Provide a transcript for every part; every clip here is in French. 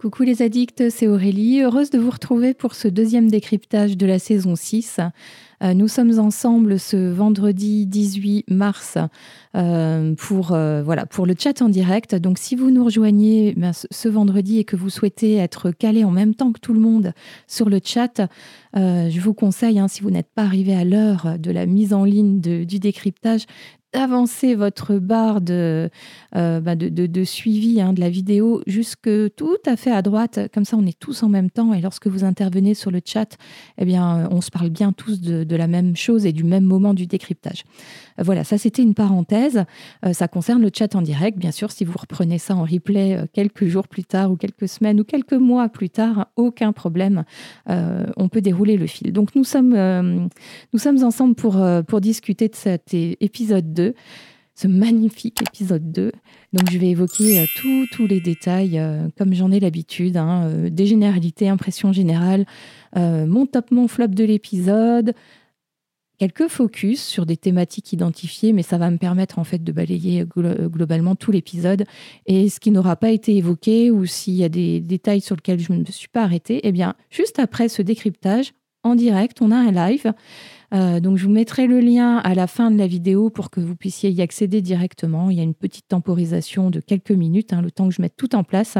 Coucou les addicts, c'est Aurélie, heureuse de vous retrouver pour ce deuxième décryptage de la saison 6. Euh, nous sommes ensemble ce vendredi 18 mars euh, pour, euh, voilà, pour le chat en direct. Donc si vous nous rejoignez ben, ce vendredi et que vous souhaitez être calé en même temps que tout le monde sur le chat, je vous conseille, hein, si vous n'êtes pas arrivé à l'heure de la mise en ligne du décryptage, d'avancer votre barre de, euh, bah, de, suivi hein, de la vidéo jusque tout à fait à droite. Comme ça, on est tous en même temps. Et lorsque vous intervenez sur le chat, eh bien, on se parle bien tous de, la même chose et du même moment du décryptage. Voilà, ça c'était une parenthèse. Euh, ça concerne le chat en direct. Bien sûr, si vous reprenez ça en replay euh, quelques jours plus tard ou quelques semaines ou quelques mois plus tard, aucun problème. on peut dérouler le fil. Donc nous sommes, nous sommes ensemble pour, pour discuter de cet épisode 2 ce magnifique épisode 2. Donc je vais évoquer euh, tous les détails, euh, comme j'en ai l'habitude, hein, euh, des généralités, impressions générales, mon top, mon flop de l'épisode, quelques focus sur des thématiques identifiées, mais ça va me permettre en fait de balayer globalement tout l'épisode. Et ce qui n'aura pas été évoqué ou s'il y a des détails sur lesquels je ne me suis pas arrêtée, eh bien, juste après ce décryptage, en direct, on a un live euh, donc je vous mettrai le lien à la fin de la vidéo pour que vous puissiez y accéder directement. Il y a une petite temporisation de quelques minutes, hein, le temps que je mette tout en place,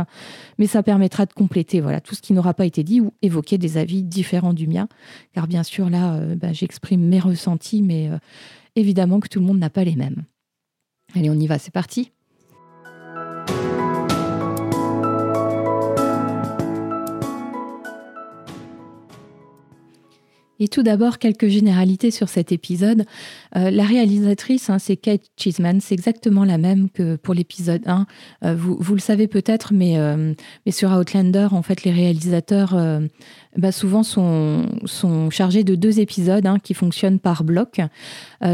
mais ça permettra de compléter voilà, tout ce qui n'aura pas été dit ou évoquer des avis différents du mien. Car bien sûr, là, euh, bah, j'exprime mes ressentis, mais euh, évidemment que tout le monde n'a pas les mêmes. Allez, on y va, c'est parti. Et tout d'abord, quelques généralités sur cet épisode. Euh, la réalisatrice, hein, c'est Kate Cheeseman, c'est exactement la même que pour l'épisode 1. Euh, vous, le savez peut-être, mais, euh, mais sur Outlander, en fait, les réalisateurs bah, souvent sont, sont chargés de deux épisodes hein, qui fonctionnent par bloc.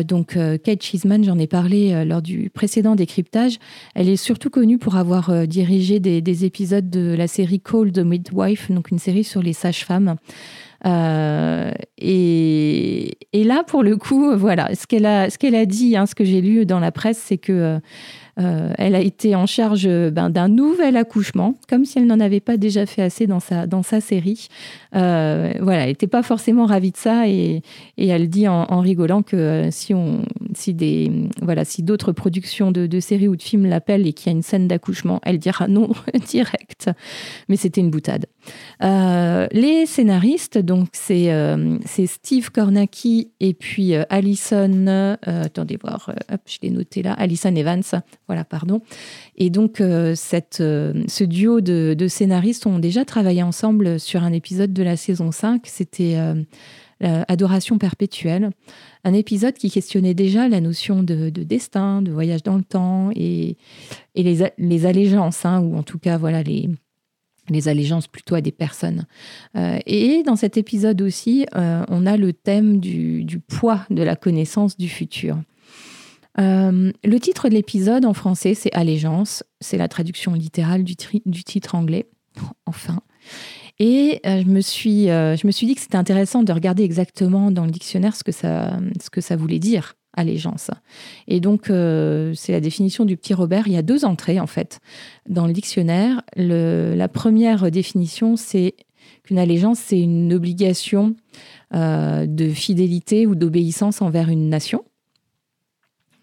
donc, Kate Cheeseman, j'en ai parlé lors du précédent décryptage, elle est surtout connue pour avoir dirigé des, des épisodes de la série Cold Midwife, donc une série sur les sages-femmes. Euh, et, là, pour le coup, voilà, ce qu'elle a, ce a dit, hein, ce que j'ai lu dans la presse, c'est que euh, euh, elle a été en charge ben, d'un nouvel accouchement, comme si elle n'en avait pas déjà fait assez dans sa, dans sa série. Euh, voilà, elle n'était pas forcément ravie de ça et, elle dit en, rigolant que euh, si, on, si, voilà, si d'autres productions de, de, séries ou de films l'appellent et qu'il y a une scène d'accouchement, elle dira non direct. Mais c'était une boutade. les scénaristes, donc c'est Steve Kornacki et puis Alison, attendez voir, hop, je l'ai noté là, Alison Evans. Voilà, pardon. Et donc, euh, euh, ce duo de, scénaristes ont déjà travaillé ensemble sur un épisode de la saison 5. C'était euh, Adoration perpétuelle, un épisode qui questionnait déjà la notion de, destin, de voyage dans le temps et, les, allégeances, hein, ou en tout cas, voilà, les, les allégeances plutôt à des personnes. et dans cet épisode aussi, on a le thème du, du, poids de la connaissance du futur. Euh, le titre de l'épisode en français, c'est Allégeance. C'est la traduction littérale du, titre anglais. Enfin. Et euh, je, me suis, euh, je me suis dit que c'était intéressant de regarder exactement dans le dictionnaire ce que ça, ce que ça voulait dire, allégeance. Et donc, c'est la définition du petit Robert. Il y a deux entrées, en fait, dans le dictionnaire. La première définition, c'est qu'une allégeance, c'est une obligation de fidélité ou d'obéissance envers une nation.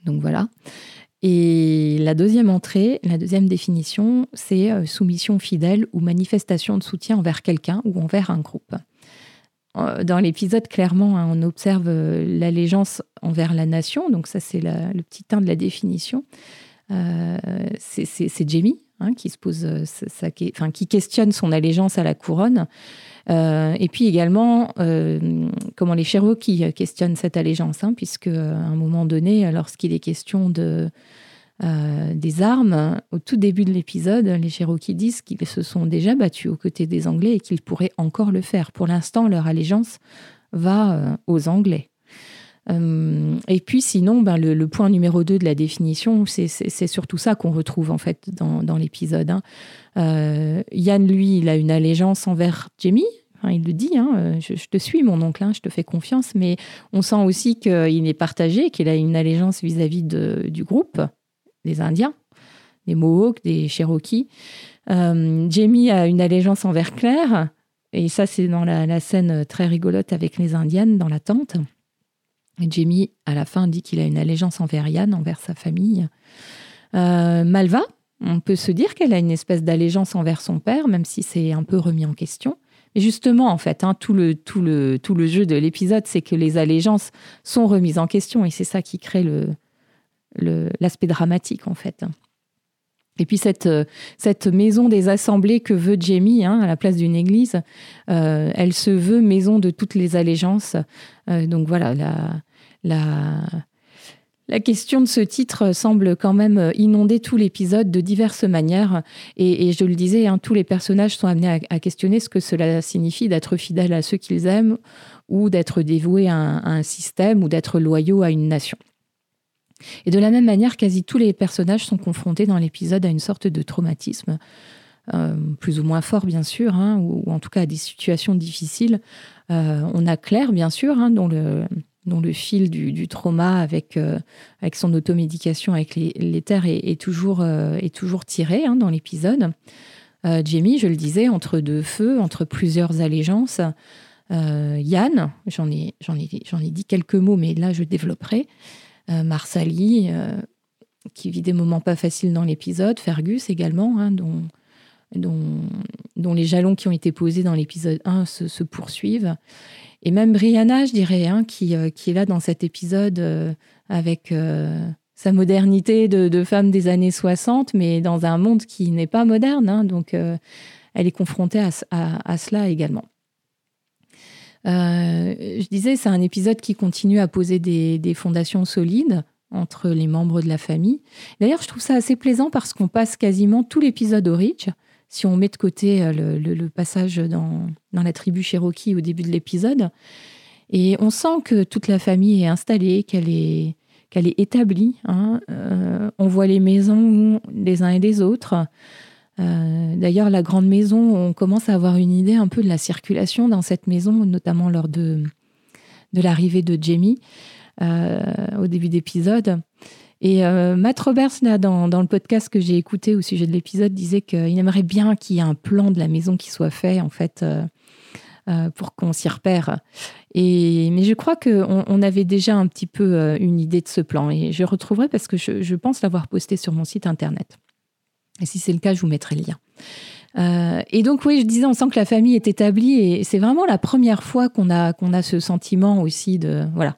Donc voilà. Et la deuxième entrée, la deuxième définition, c'est euh, soumission fidèle ou manifestation de soutien envers quelqu'un ou envers un groupe. Euh, dans l'épisode, clairement, hein, on observe euh, l'allégeance envers la nation, donc ça c'est le petit 1 de la définition. c'est Jamie hein, qui se pose, enfin, qui questionne son allégeance à la couronne. Euh, et puis également, euh, comment les Cherokees questionnent cette allégeance, hein, puisque à un moment donné, lorsqu'il est question de, euh, des armes, au tout début de l'épisode, les Cherokees disent qu'ils se sont déjà battus aux côtés des Anglais et qu'ils pourraient encore le faire. Pour l'instant, leur allégeance va aux Anglais. Et puis sinon, ben, le, point numéro 2 de la définition, c'est surtout ça qu'on retrouve en fait dans, l'épisode. Hein. Euh, Yann, lui, il a une allégeance envers Jamie. il le dit, hein, euh, je, te suis, mon oncle, hein, je te fais confiance, mais on sent aussi qu'il est partagé, qu'il a une allégeance vis-à-vis du groupe, des Indiens. des Mohawks, des Cherokees. Jamie a une allégeance envers Claire, et ça c'est dans la, scène très rigolote avec les Indiennes dans la tente. Jamie, à la fin, dit qu'il a une allégeance envers Yann, envers sa famille. Malva, on peut se dire qu'elle a une espèce d'allégeance envers son père, même si c'est un peu remis en question. Mais justement, en fait, hein, tout, le, tout, le, tout le jeu de l'épisode, c'est que les allégeances sont remises en question et c'est ça qui crée l'aspect dramatique, en fait. Et puis cette, cette maison des assemblées que veut Jamie hein, à la place d'une église, euh, elle se veut maison de toutes les allégeances. Euh, donc voilà, la, la, la question de ce titre semble quand même inonder tout l'épisode de diverses manières. Et, je le disais, hein, tous les personnages sont amenés à, questionner ce que cela signifie d'être fidèle à ceux qu'ils aiment ou d'être dévoué à un, système ou d'être loyaux à une nation. Et de la même manière, quasi tous les personnages sont confrontés dans l'épisode à une sorte de traumatisme, euh, plus ou moins fort bien sûr, hein, ou, en tout cas à des situations difficiles. Euh, on a Claire, bien sûr, hein, dont le, fil du, trauma avec, euh, avec son automédication avec les, est, toujours, tiré hein, dans l'épisode. Jamie, je le disais, entre deux feux, entre plusieurs allégeances. Yann, j'en, ai, j'en ai dit quelques mots, mais là je développerai. Marsali, qui vit des moments pas faciles dans l'épisode. Fergus également, hein, dont, dont, dont, les jalons qui ont été posés dans l'épisode 1 se, poursuivent. Et même Brianna, je dirais, hein, qui, euh, qui, est là dans cet épisode euh, avec euh, sa modernité de, femme des années 60, mais dans un monde qui n'est pas moderne. Hein, donc, elle est confrontée à, à, cela également. Je disais, c'est un épisode qui continue à poser des, fondations solides entre les membres de la famille. D'ailleurs, je trouve ça assez plaisant parce qu'on passe quasiment tout l'épisode au Rich si on met de côté euh, le, passage dans, la tribu Cherokee au début de l'épisode. Et on sent que toute la famille est installée, qu'elle est, qu'elle est établie. Hein. Euh, on voit les maisons des uns et des autres. Euh, d'ailleurs, la grande maison, on commence à avoir une idée un peu de la circulation dans cette maison, notamment lors de, de l'arrivée de Jamie au début d'épisode. Et euh, Matt Roberts, là, dans, le podcast que j'ai écouté au sujet de l'épisode, disait qu'il aimerait bien qu'il y ait un plan de la maison qui soit fait, en fait, euh, euh, pour qu'on s'y repère. Et, mais je crois qu'on on avait déjà un petit peu une idée de ce plan. Et je retrouverai parce que je, pense l'avoir posté sur mon site internet. Et si c'est le cas, je vous mettrai le lien. et donc, oui, je disais, on sent que la famille est établie et c'est vraiment la première fois qu'on a, qu'on a ce sentiment aussi de, voilà,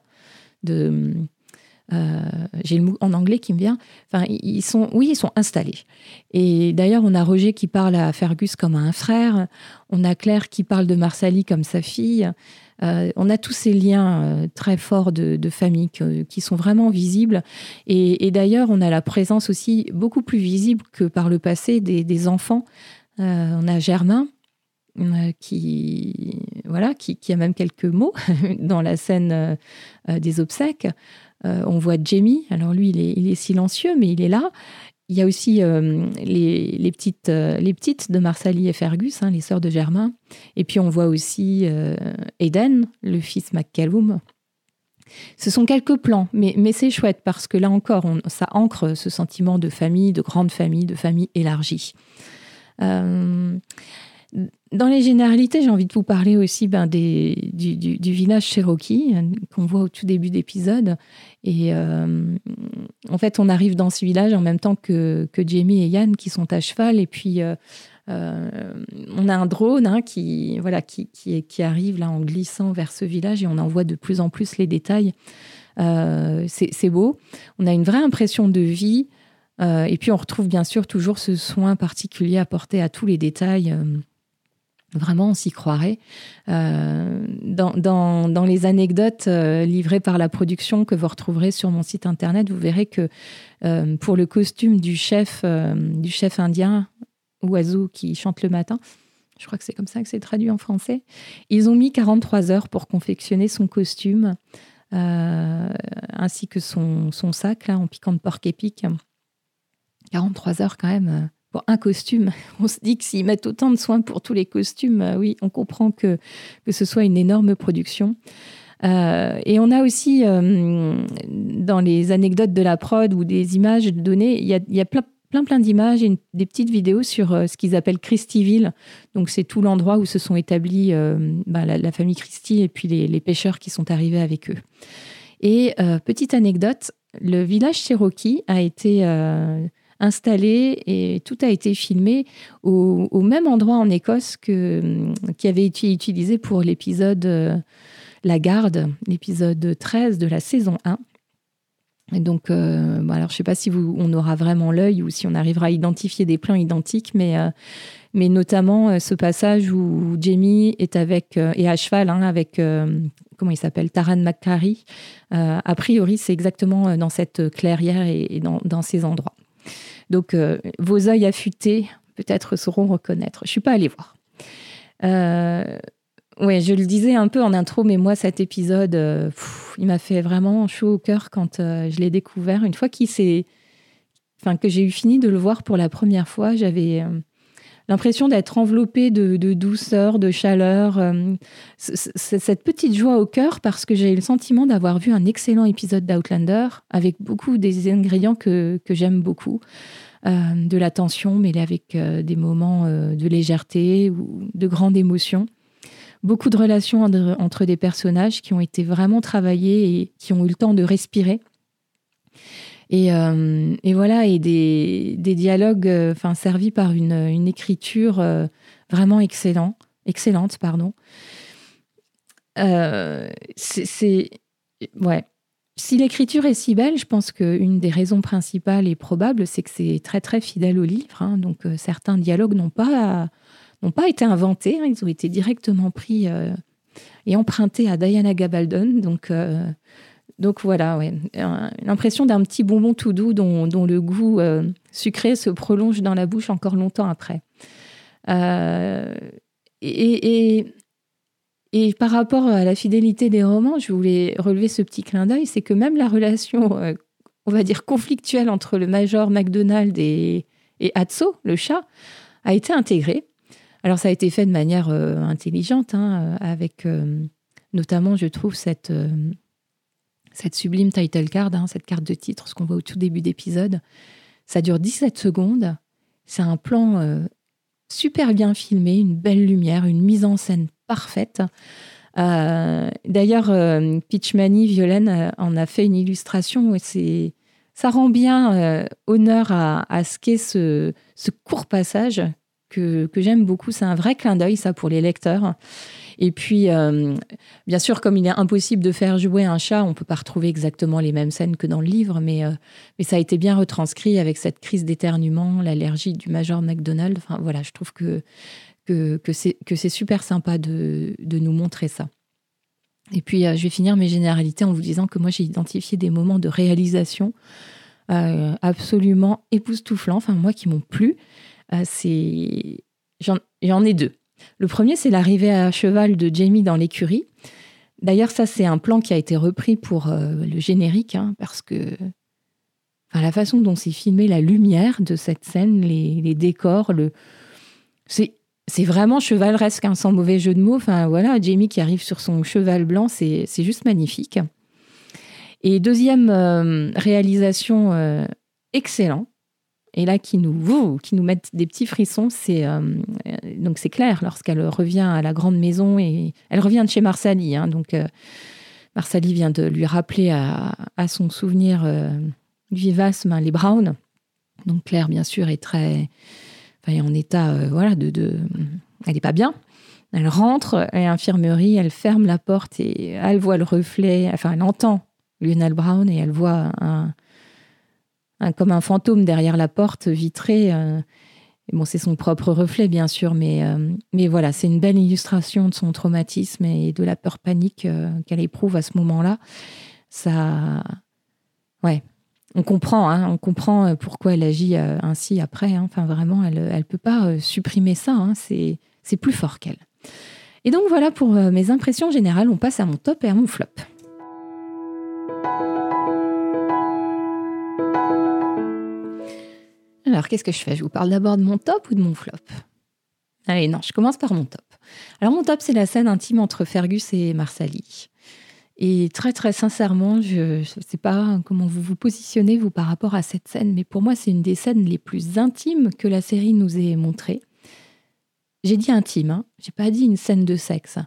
de, euh, j'ai le mot en anglais qui me vient. Enfin, ils sont, oui, ils sont installés. Et d'ailleurs, on a Roger qui parle à Fergus comme à un frère. On a Claire qui parle de Marsali comme sa fille. Euh, on a tous ces liens euh, très forts de, famille qui sont vraiment visibles. Et, d'ailleurs, on a la présence aussi beaucoup plus visible que par le passé des, enfants. on a Germain qui, voilà, qui, a même quelques mots dans la scène des obsèques. Euh, on voit Jamie, alors lui, il est, silencieux, mais il est là. Il y a aussi euh, les, petites, euh, les petites de Marsali et Fergus, hein, les sœurs de Germain. Et puis on voit aussi Eden, le fils McCallum. Ce sont quelques plans, mais c'est chouette parce que là encore, ça ancre ce sentiment de famille, de grande famille, de famille élargie. Dans les généralités, j'ai envie de vous parler aussi ben, des, du, village Cherokee euh, qu'on voit au tout début d'épisode. Et euh, en fait, on arrive dans ce village en même temps que, que Jamie et Yann qui sont à cheval. Et puis, euh, on a un drone hein, qui, voilà, qui, qui, arrive là en glissant vers ce village et on en voit de plus en plus les détails. C'est beau. On a une vraie impression de vie. et puis, on retrouve bien sûr toujours ce soin particulier apporté à tous les détails. Vraiment, on s'y croirait. Euh, dans, les anecdotes euh, livrées par la production que vous retrouverez sur mon site internet, vous verrez que euh, pour le costume du chef, indien, Oiseau qui chante le matin, je crois que c'est comme ça que c'est traduit en français, ils ont mis 43 heures pour confectionner son costume, ainsi que son, sac en piquant de porc épic. 43 heures quand même un costume. On se dit que s'ils mettent autant de soins pour tous les costumes, euh, oui, on comprend que, que ce soit une énorme production. Euh, et on a aussi, euh, dans les anecdotes de la prod ou des images données, il y a, plein, plein plein d'images et des petites vidéos sur ce qu'ils appellent Christieville. Donc c'est tout l'endroit où se sont établis bah, la, famille Christie et puis les, les, pêcheurs qui sont arrivés avec eux. Et petite anecdote, le village Cherokee a été installé et tout a été filmé au, même endroit en Écosse que, qui avait été utilisé pour l'épisode euh, La Garde, l'épisode 13 de la saison 1. Et donc, euh, alors je ne sais pas si vous, on aura vraiment l'œil ou si on arrivera à identifier des plans identiques, mais, euh, mais notamment ce passage où Jamie est avec, et à cheval hein, avec, comment il s'appelle, Taran McCary. a priori, c'est exactement dans cette clairière et, dans ces endroits. Donc, euh, vos yeux affûtés peut-être sauront reconnaître. Je suis pas allée voir. Euh, oui, je le disais un peu en intro, mais moi, cet épisode, euh, il m'a fait vraiment chaud au cœur quand je l'ai découvert. Une fois qu'il s'est, enfin, que j'ai eu fini de le voir pour la première fois, j'avais l'impression d'être enveloppée de, douceur, de chaleur, cette petite joie au cœur parce que j'ai eu le sentiment d'avoir vu un excellent épisode d'Outlander avec beaucoup des ingrédients que, que j'aime beaucoup. Euh, de la tension mêlée avec euh, des moments euh, de légèreté ou de grande émotion. Beaucoup de relations entre des personnages qui ont été vraiment travaillés et qui ont eu le temps de respirer. Et, voilà, et des, dialogues enfin, servis par une, écriture vraiment excellent, excellente. Pardon. c'est. Ouais, si l'écriture est si belle, je pense qu'une des raisons principales et probables, c'est que c'est très très fidèle au livre. Hein. Donc euh, certains dialogues n'ont pas, pas été inventés, hein. ils ont été directement pris euh, et empruntés à Diana Gabaldon. Donc, euh, donc voilà, ouais. l'impression d'un petit bonbon tout doux dont, le goût sucré se prolonge dans la bouche encore longtemps après. et, et par rapport à la fidélité des romans, je voulais relever ce petit clin d'œil, c'est que même la relation, euh, on va dire, conflictuelle entre le major MacDonald et, et Atso, le chat, a été intégrée. Alors ça a été fait de manière euh, intelligente, hein, avec euh, notamment, je trouve, cette, cette sublime title card, hein, cette carte de titre, ce qu'on voit au tout début d'épisode. Ça dure 17 secondes. C'est un plan super bien filmé, une belle lumière, une mise en scène parfaite. Euh, d'ailleurs, euh, Violaine euh, en a fait une illustration et ça rend bien honneur à, ce qu'est ce, court passage que, que j'aime beaucoup. C'est un vrai clin d'œil, ça, pour les lecteurs. Et puis, bien sûr, comme il est impossible de faire jouer un chat, on ne peut pas retrouver exactement les mêmes scènes que dans le livre, mais, mais ça a été bien retranscrit avec cette crise d'éternuement, l'allergie du Major McDonald. Enfin, voilà, je trouve que que, que c'est super sympa de, de, nous montrer ça. Et puis, euh, je vais finir mes généralités en vous disant que moi, j'ai identifié des moments de réalisation euh, absolument époustouflants, enfin, moi, qui m'ont plu. Euh, J'en ai deux. Le premier, c'est l'arrivée à cheval de Jamie dans l'écurie. D'ailleurs, ça, c'est un plan qui a été repris pour le générique, hein, parce que enfin, la façon dont c'est filmé, la lumière de cette scène, les, décors, le... c'est c'est vraiment chevaleresque, hein, sans mauvais jeu de mots. Voilà, Jamie qui arrive sur son cheval blanc, c'est juste magnifique. Et deuxième euh, réalisation euh, excellent, et là qui nous qui nous met des petits frissons, c'est euh, donc c'est clair lorsqu'elle revient à la grande maison et elle revient de chez Marsali. Hein, donc Marsali vient de lui rappeler à, son souvenir vivace ben, les Browns. Donc Claire bien sûr est très en état, euh, voilà, de, elle n'est pas bien. Elle rentre à l'infirmerie, elle ferme la porte et elle voit le reflet, enfin, elle entend Lionel Brown et elle voit un, comme un fantôme derrière la porte vitrée. Euh, bon, c'est son propre reflet, bien sûr, mais, euh, mais voilà, c'est une belle illustration de son traumatisme et de la peur panique qu'elle éprouve à ce moment-là. Ça, ouais, on comprend, hein, on comprend euh, pourquoi elle agit euh, ainsi après. Hein. Enfin, vraiment, elle ne peut pas euh, supprimer ça. Hein. C'est plus fort qu'elle. Et donc voilà pour mes impressions générales. On passe à mon top et à mon flop. Alors, qu'est-ce que je fais? Je vous parle d'abord de mon top ou de mon flop? Allez, non, je commence par mon top. Alors, mon top, c'est la scène intime entre Fergus et Marsali. Et très très sincèrement, je ne sais pas comment vous vous positionnez vous par rapport à cette scène, mais pour moi c'est une des scènes les plus intimes que la série nous ait montrées. J'ai dit intime, hein. j'ai pas dit une scène de sexe.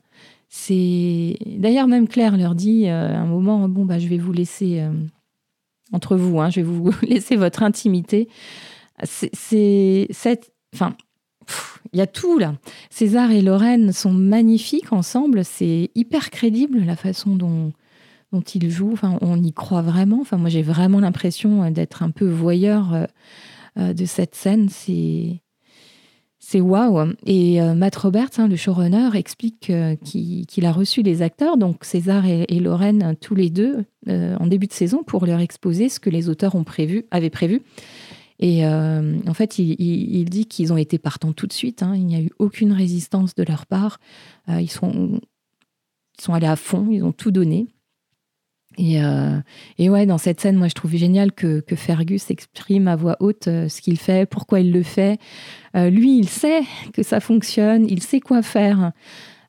C'est d'ailleurs même Claire leur dit euh, à un moment bon bah je vais vous laisser euh, entre vous, hein, je vais vous laisser votre intimité. C'est cette, enfin il y a tout là. César et Lorraine sont magnifiques ensemble. C'est hyper crédible la façon dont, dont ils jouent. Enfin, on y croit vraiment. Enfin, moi, j'ai vraiment l'impression euh, d'être un peu voyeur euh, euh, de cette scène. C'est c'est waouh. Et Matt Roberts, hein, le showrunner, explique qu'il a reçu les acteurs, donc César et, Lorraine, tous les deux, en début de saison, pour leur exposer ce que les auteurs ont prévu, avaient prévu. Et euh, en fait, il, dit qu'ils ont été partants tout de suite. Hein. Il n'y a eu aucune résistance de leur part. Euh, ils, sont, ils sont allés à fond, ils ont tout donné. Et, euh, ouais, dans cette scène, moi, je trouve génial que, que Fergus exprime à voix haute ce qu'il fait, pourquoi il le fait. lui, il sait que ça fonctionne, il sait quoi faire.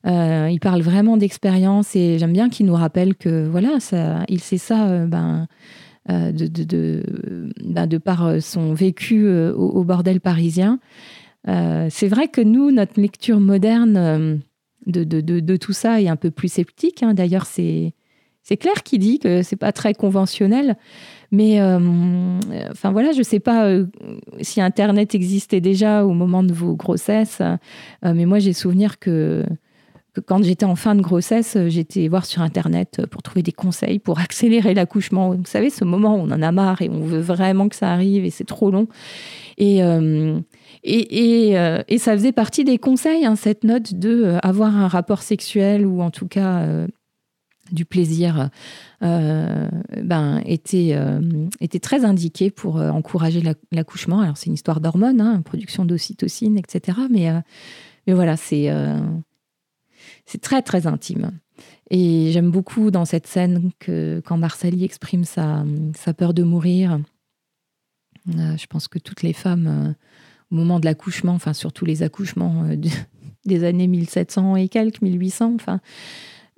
il parle vraiment d'expérience et j'aime bien qu'il nous rappelle que voilà, il sait ça. ben, euh, de, de, ben, de, par euh, son vécu euh, au, bordel parisien. c'est vrai que nous, notre lecture moderne de, de, tout ça est un peu plus sceptique. Hein. D'ailleurs, c'est c'est Claire qui dit que c'est pas très conventionnel, mais enfin voilà, je sais pas si Internet existait déjà au moment de vos grossesses, mais moi j'ai souvenir que quand j'étais en fin de grossesse, euh, j'étais voir sur Internet euh, pour trouver des conseils pour accélérer l'accouchement. Vous savez, ce moment où on en a marre et on veut vraiment que ça arrive et c'est trop long. Et, euh, et, et, ça faisait partie des conseils, hein, cette note de avoir un rapport sexuel ou en tout cas du plaisir ben, était, était très indiqué pour encourager l'accouchement. Alors c'est une histoire d'hormones, hein, production d'ocytocine, etc. Mais, mais voilà, c'est c'est très très intime. Et j'aime beaucoup dans cette scène que quand Marsali exprime sa, sa peur de mourir, euh, je pense que toutes les femmes, euh, au moment de l'accouchement, enfin surtout les accouchements euh, des années 1700 et quelques, 1800, enfin,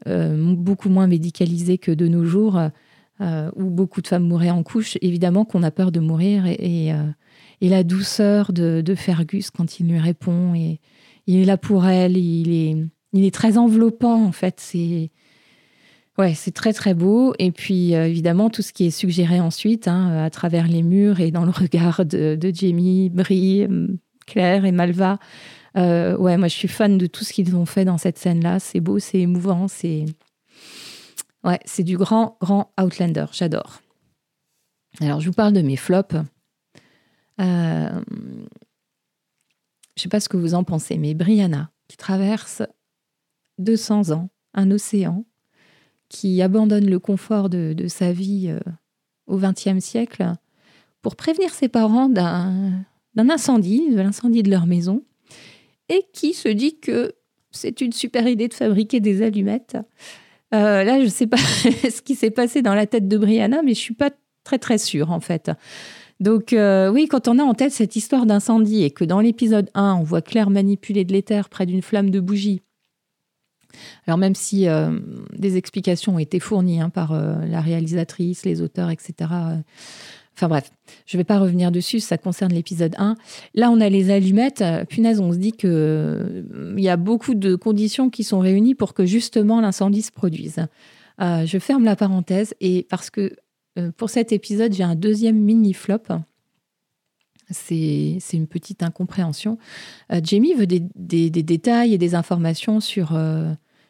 beaucoup moins médicalisés que de nos jours, où beaucoup de femmes mouraient en couche, évidemment qu'on a peur de mourir. Et, et, la douceur de, de, Fergus quand il lui répond, et il est là pour elle, il est il est très enveloppant en fait. C'est ouais, c'est très très beau. Et puis euh, évidemment tout ce qui est suggéré ensuite hein, à travers les murs et dans le regard de, Jamie, Brie, Claire et Malva. Euh, ouais, moi je suis fan de tout ce qu'ils ont fait dans cette scène-là. C'est beau, c'est émouvant, c'est ouais, c'est du grand grand Outlander. J'adore. Alors je vous parle de mes flops. Euh, je sais pas ce que vous en pensez, mais Brianna qui traverse 200 ans, un océan, qui abandonne le confort de, sa vie euh, au XXe siècle pour prévenir ses parents d'un incendie, de l'incendie de leur maison, et qui se dit que c'est une super idée de fabriquer des allumettes. Euh, là, je ne sais pas ce qui s'est passé dans la tête de Brianna, mais je suis pas très très sûre en fait. Donc euh, oui, quand on a en tête cette histoire d'incendie et que dans l'épisode 1, on voit Claire manipuler de l'éther près d'une flamme de bougie alors même si euh, des explications ont été fournies hein, par euh, la réalisatrice, les auteurs, etc. Euh, enfin bref, je ne vais pas revenir dessus, ça concerne l'épisode 1. Là, on a les allumettes. Punaise, on se dit qu'il y a beaucoup de conditions qui sont réunies pour que justement l'incendie se produise. je ferme la parenthèse et parce que pour cet épisode, j'ai un deuxième mini-flop. C'est une petite incompréhension. Jamie veut des, détails et des informations sur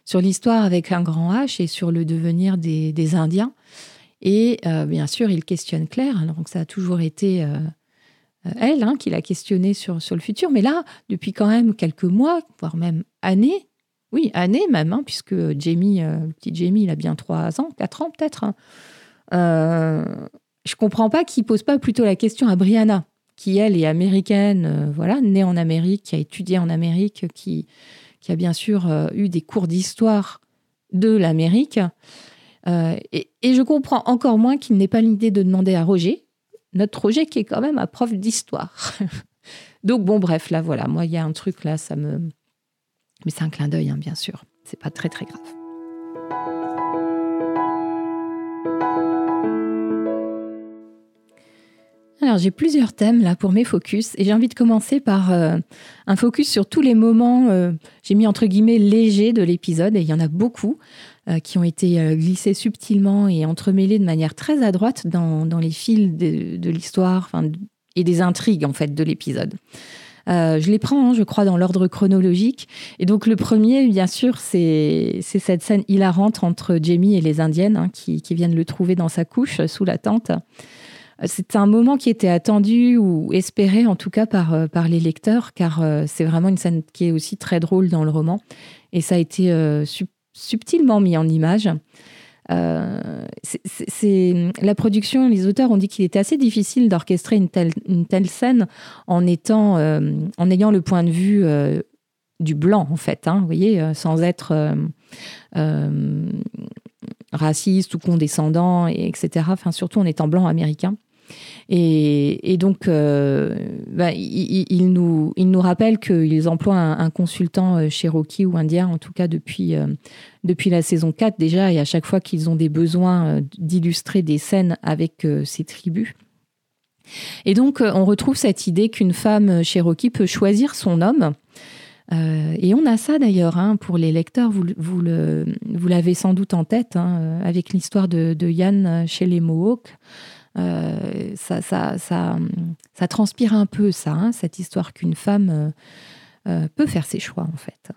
sur l'histoire avec un grand H et sur le devenir des, Indiens. Et euh, bien sûr, il questionne Claire. Donc ça a toujours été euh, euh, elle hein, qui l'a questionné sur, sur le futur. Mais là, depuis quand même quelques mois, voire même années, oui, années même, hein, puisque Jamie, petit Jamie, il a bien trois ans, quatre ans peut-être. Hein. je comprends pas qu'il pose pas plutôt la question à Brianna, qui elle est américaine, voilà, née en Amérique, qui a étudié en Amérique, qui qui a bien sûr euh, eu des cours d'histoire de l'Amérique. Euh, et, je comprends encore moins qu'il n'ait pas l'idée de demander à Roger, notre Roger qui est quand même un prof d'histoire. Donc bon, bref, là voilà, moi il y a un truc là, ça me... Mais c'est un clin d'œil, hein, bien sûr. C'est pas très très grave. Alors j'ai plusieurs thèmes là pour mes focus et j'ai envie de commencer par euh, un focus sur tous les moments, euh, j'ai mis entre guillemets légers de l'épisode et il y en a beaucoup euh, qui ont été glissés subtilement et entremêlés de manière très adroite dans, les fils de, l'histoire et des intrigues en fait de l'épisode. je les prends, hein, je crois, dans l'ordre chronologique. Et donc le premier, bien sûr, c'est cette scène hilarante entre Jamie et les Indiennes hein, qui, qui, viennent le trouver dans sa couche sous la tente. C'est un moment qui était attendu ou espéré en tout cas par, euh, les lecteurs, car euh, c'est vraiment une scène qui est aussi très drôle dans le roman. Et ça a été euh, subtilement mis en image. c'est la production, les auteurs ont dit qu'il était assez difficile d'orchestrer une telle, scène en, étant, en ayant le point de vue du blanc, en fait, hein, vous voyez, sans être raciste ou condescendant, etc. Enfin, surtout en étant blanc américain. Et, donc, euh, bah, il, nous, il nous rappelle qu'ils emploient un, consultant euh, cherokee ou indien, en tout cas depuis, euh, depuis la saison 4 déjà, et à chaque fois qu'ils ont des besoins d'illustrer des scènes avec ces tribus. Et donc, on retrouve cette idée qu'une femme cherokee peut choisir son homme. et on a ça d'ailleurs hein, pour les lecteurs, vous, vous, vous l'avez sans doute en tête, hein, avec l'histoire de, de, Yann chez les Mohawks. Euh, ça, transpire un peu ça, hein, cette histoire qu'une femme euh, euh, peut faire ses choix en fait.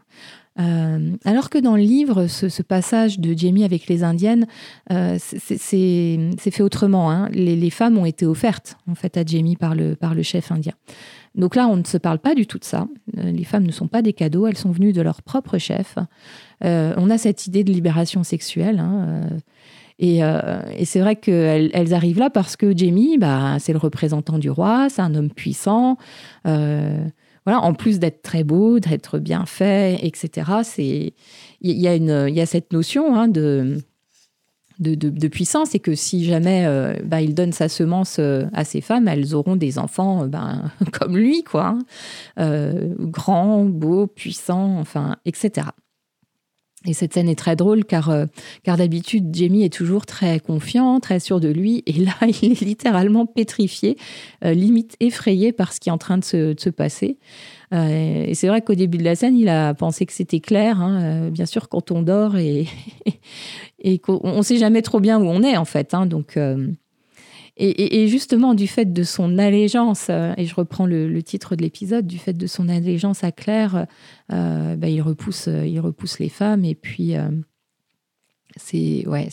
alors que dans le livre, ce, passage de Jamie avec les Indiennes, c'est fait autrement. Hein. Les, femmes ont été offertes en fait à Jamie par le, par le chef indien. Donc là, on ne se parle pas du tout de ça. Les femmes ne sont pas des cadeaux, elles sont venues de leur propre chef. on a cette idée de libération sexuelle. Hein, euh, et, c'est vrai qu'elles elles arrivent là parce que Jamie, bah, c'est le représentant du roi, c'est un homme puissant. Euh, voilà, en plus d'être très beau, d'être bien fait, etc. C'est il y, a une il cette notion hein, de, de, puissance et que si jamais euh, bah, il donne sa semence à ses femmes, elles auront des enfants ben, comme lui, quoi, hein. grand, beau, puissant, enfin, etc. Et cette scène est très drôle car, euh, car d'habitude, Jamie est toujours très confiant, très sûr de lui. Et là, il est littéralement pétrifié, euh, limite effrayé par ce qui est en train de se, passer. Euh, et c'est vrai qu'au début de la scène, il a pensé que c'était clair. Hein, bien sûr, quand on dort et, et qu'on ne sait jamais trop bien où on est, en fait. Hein, donc. Et, justement, du fait de son allégeance, euh, et je reprends le, titre de l'épisode, du fait de son allégeance à Claire, euh, bah, il, repousse, euh, il repousse les femmes. Et puis, c'est ouais,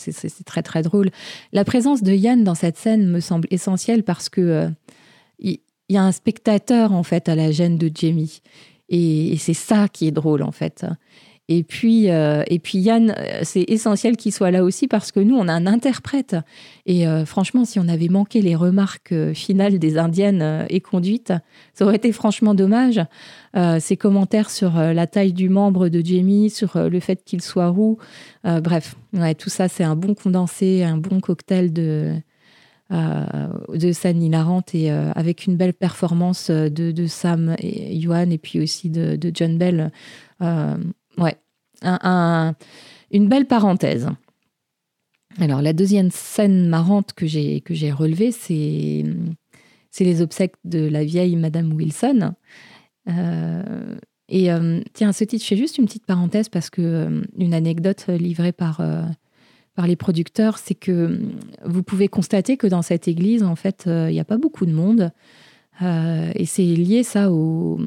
très très drôle. La présence de Yann dans cette scène me semble essentielle parce que il y, a un spectateur en fait à la gêne de Jamie. Et c'est ça qui est drôle en fait. Et puis, euh, et puis Yann, euh, c'est essentiel qu'il soit là aussi parce que nous, on a un interprète. Et euh, franchement, si on avait manqué les remarques finales des Indiennes et conduites, ça aurait été franchement dommage. ces commentaires sur la taille du membre de Jamie, sur le fait qu'il soit roux, bref, tout ça, c'est un bon condensé, un bon cocktail de, de scènes hilarantes et avec une belle performance de, Sam et Yuan et puis aussi de John Bell. Ouais, une belle parenthèse. Alors, la deuxième scène marrante que j'ai, que j'ai relevée, c'est, c'est les obsèques de la vieille Madame Wilson. Euh, et euh, tiens, à ce titre, je fais juste une petite parenthèse parce que euh, une anecdote livrée par, par les producteurs, c'est que vous pouvez constater que dans cette église, en fait, il n'y a pas beaucoup de monde. Euh, et c'est lié ça au,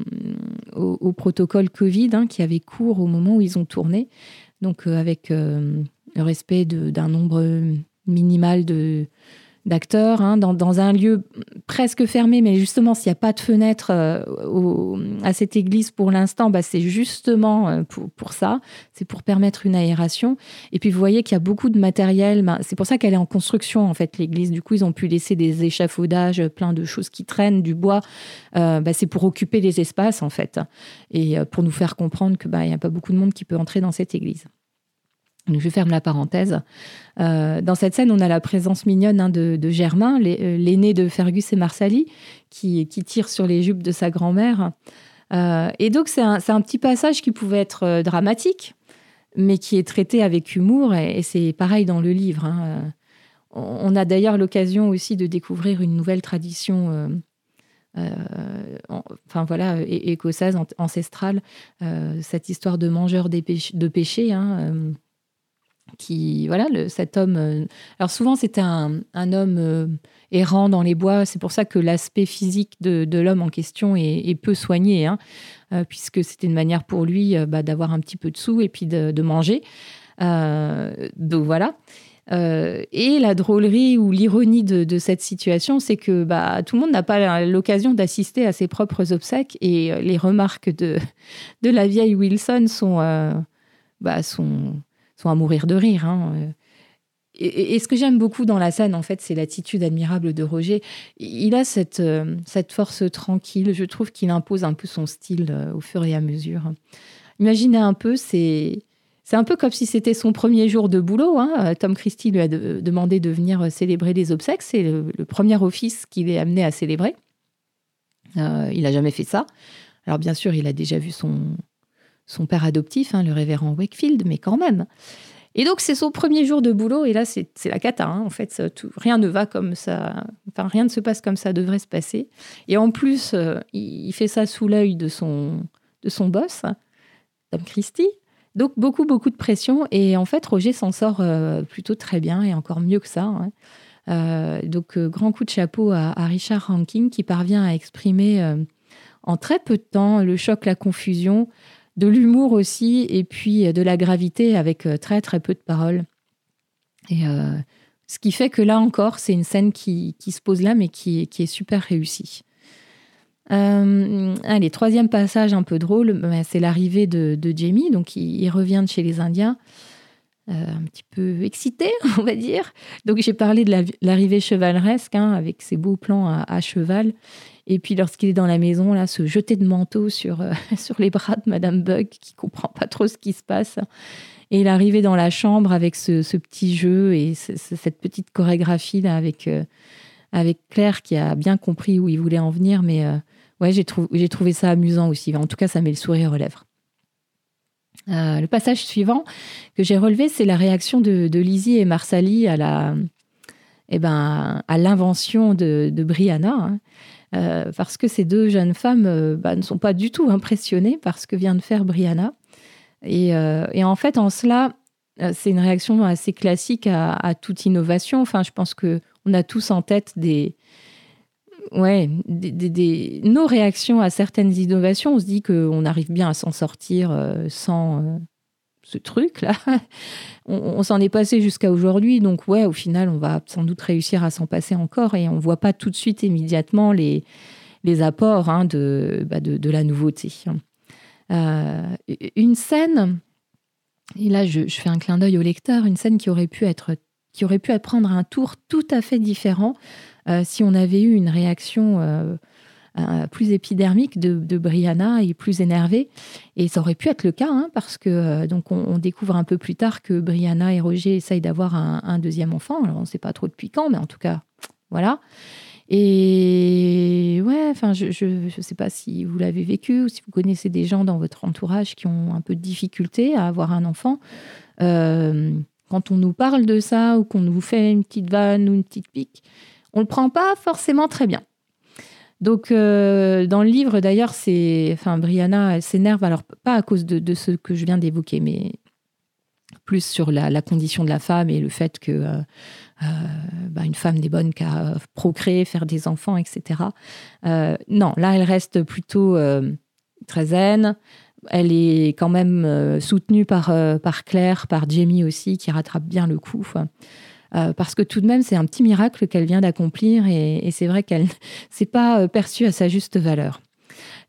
protocole Covid hein, qui avait cours au moment où ils ont tourné. Donc euh, avec euh, le respect d'un nombre minimal de, d'acteurs hein, dans, un lieu presque fermé, mais justement, s'il n'y a pas de fenêtre euh, à cette église pour l'instant, bah, c'est justement euh, pour, ça, c'est pour permettre une aération. Et puis, vous voyez qu'il y a beaucoup de matériel, bah, c'est pour ça qu'elle est en construction, en fait, l'église. Du coup, ils ont pu laisser des échafaudages, plein de choses qui traînent, du bois. Euh, bah, c'est pour occuper les espaces, en fait, et pour nous faire comprendre qu'il n'y a pas beaucoup de monde qui peut entrer dans cette église je ferme la parenthèse. Euh, dans cette scène, on a la présence mignonne hein, de, Germain, euh, l'aîné de Fergus et Marsali, qui, tire sur les jupes de sa grand-mère. Euh, et donc, c'est un, petit passage qui pouvait être dramatique, mais qui est traité avec humour, et, c'est pareil dans le livre. Hein. on a d'ailleurs l'occasion aussi de découvrir une nouvelle tradition. enfin voilà, écossaise, ancestrale, cette histoire de mangeur de péché, hein, qui, voilà, cet homme. alors souvent, c'était un, homme errant dans les bois. C'est pour ça que l'aspect physique de, l'homme en question est, peu soigné, hein, euh, puisque c'était une manière pour lui euh, bah, d'avoir un petit peu de sous et puis de, manger. Euh, donc voilà. et la drôlerie ou l'ironie de, cette situation, c'est que bah, tout le monde n'a pas l'occasion d'assister à ses propres obsèques et les remarques de, de la vieille Wilson sont, bah, sont, sont à mourir de rire. Hein. Et, ce que j'aime beaucoup dans la scène, en fait, c'est l'attitude admirable de Roger. Il a cette, euh, cette force tranquille. Je trouve qu'il impose un peu son style euh, au fur et à mesure. Imaginez un peu, c'est. C'est un peu comme si c'était son premier jour de boulot. Hein. Tom Christie lui a demandé de venir célébrer les obsèques. C'est le, premier office qu'il est amené à célébrer. Euh, il n'a jamais fait ça. Alors bien sûr, il a déjà vu son, son père adoptif, hein, le révérend Wakefield, mais quand même. Et donc, c'est son premier jour de boulot. Et là, c'est la cata. Hein. En fait, rien ne va comme ça. Enfin, rien ne se passe comme ça devrait se passer. Et en plus, euh, il, fait ça sous l'œil de son, de son boss, Tom Christie. Donc, beaucoup, beaucoup de pression. Et en fait, Roger s'en sort euh, plutôt très bien et encore mieux que ça. Hein. Euh, donc, grand coup de chapeau à, à, Richard Rankin qui parvient à exprimer en très peu de temps le choc, la confusion, de l'humour aussi, et puis euh, de la gravité avec euh, très très peu de paroles. Et euh, ce qui fait que là encore, c'est une scène qui, se pose là, mais qui, qui est super réussie. allez, troisième passage un peu drôle, bah, c'est l'arrivée de, Jamie. Donc, il, revient de chez les Indiens, un petit peu excité, on va dire. Donc, j'ai parlé de l'arrivée chevaleresque, hein, avec ses beaux plans à cheval. Et puis lorsqu'il est dans la maison, là, se jeter de manteau sur, euh, sur les bras de Madame Buck, qui comprend pas trop ce qui se passe. Et il arrivait dans la chambre avec ce, petit jeu et cette petite chorégraphie là avec, euh, avec Claire qui a bien compris où il voulait en venir. Mais euh, ouais, j'ai, j'ai trouvé ça amusant aussi. En tout cas, ça met le sourire aux lèvres. le passage suivant que j'ai relevé, c'est la réaction de, Lizzie et Marsali à la, eh ben, à l'invention de, de Brianna. Hein. Euh, parce que ces deux jeunes femmes euh, bah, ne sont pas du tout impressionnées par ce que vient de faire Brianna. Et, euh, en fait, en cela, c'est une réaction assez classique à, toute innovation. Enfin, je pense que on a tous en tête des, ouais, nos réactions à certaines innovations. On se dit qu'on arrive bien à s'en sortir sans ce truc-là. On, s'en est passé jusqu'à aujourd'hui, donc ouais, au final, on va sans doute réussir à s'en passer encore et on voit pas tout de suite immédiatement les, les apports hein, de, bah, de, de, la nouveauté. Euh, une scène, et là je, fais un clin d'œil au lecteur, une scène qui aurait pu être qui aurait pu prendre un tour tout à fait différent euh, si on avait eu une réaction euh, euh, plus épidermique de, Brianna et plus énervée. Et ça aurait pu être le cas, hein, parce que euh, donc on, découvre un peu plus tard que Brianna et Roger essayent d'avoir un, deuxième enfant. Alors on ne sait pas trop depuis quand, mais en tout cas, voilà. Et ouais, enfin, je ne sais pas si vous l'avez vécu ou si vous connaissez des gens dans votre entourage qui ont un peu de difficulté à avoir un enfant. Euh, quand on nous parle de ça ou qu'on nous fait une petite vanne ou une petite pique, on ne le prend pas forcément très bien. Donc, euh, dans le livre, d'ailleurs, c'est, enfin, Brianna s'énerve, alors pas à cause de, ce que je viens d'évoquer, mais plus sur la, condition de la femme et le fait que euh, euh, bah, une femme n'est bonne qu'à procréer, faire des enfants, etc. non, là, elle reste plutôt très zen. Elle est quand même soutenue par, par Claire, par Jamie aussi, qui rattrape bien le coup. Euh, parce que tout de même, c'est un petit miracle qu'elle vient d'accomplir et, c'est vrai qu'elle s'est pas euh, perçue à sa juste valeur.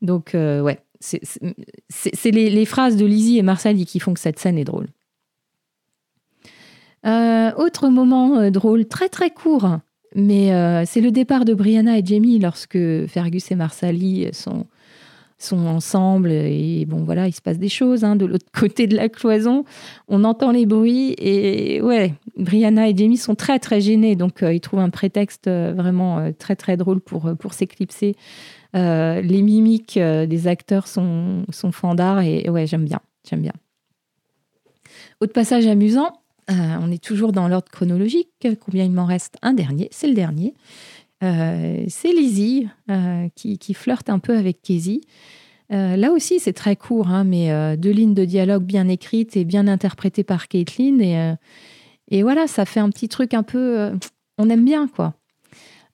Donc, euh, ouais, c'est les, phrases de Lizzie et Marcel qui font que cette scène est drôle. autre moment drôle, très très court, mais c'est le départ de Brianna et Jamie lorsque Fergus et Marsali sont sont ensemble et bon voilà, il se passe des choses hein, de l'autre côté de la cloison. On entend les bruits et ouais, Brianna et Jamie sont très très gênés donc euh, ils trouvent un prétexte euh, vraiment euh, très très drôle pour pour s'éclipser. les mimiques des acteurs sont sont fandards et ouais j'aime bien j'aime bien. Autre passage amusant, on est toujours dans l'ordre chronologique. Combien il m'en reste? Un dernier, c'est le dernier. C'est Lizzie qui, flirte un peu avec Casey. là aussi, c'est très court, hein, mais deux lignes de dialogue bien écrites et bien interprétées par Caitlin. Et, voilà, ça fait un petit truc un peu. on aime bien, quoi.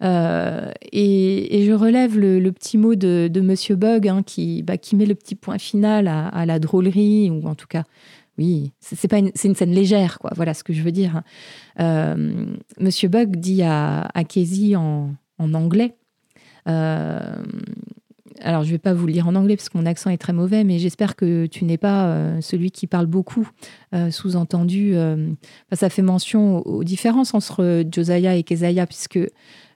Euh, et, je relève le, petit mot de, Monsieur Bug hein, qui, bah, qui met le petit point final à, la drôlerie, ou en tout cas, oui, c'est pas une, scène légère, quoi. Voilà ce que je veux dire. Euh, Monsieur Bug dit à, à en, anglais. Euh, alors, je vais pas vous le lire en anglais parce que mon accent est très mauvais, mais j'espère que tu n'es pas celui qui parle beaucoup. Sous-entendu, ça fait mention aux, aux, différences entre Josiah et Keziah, puisque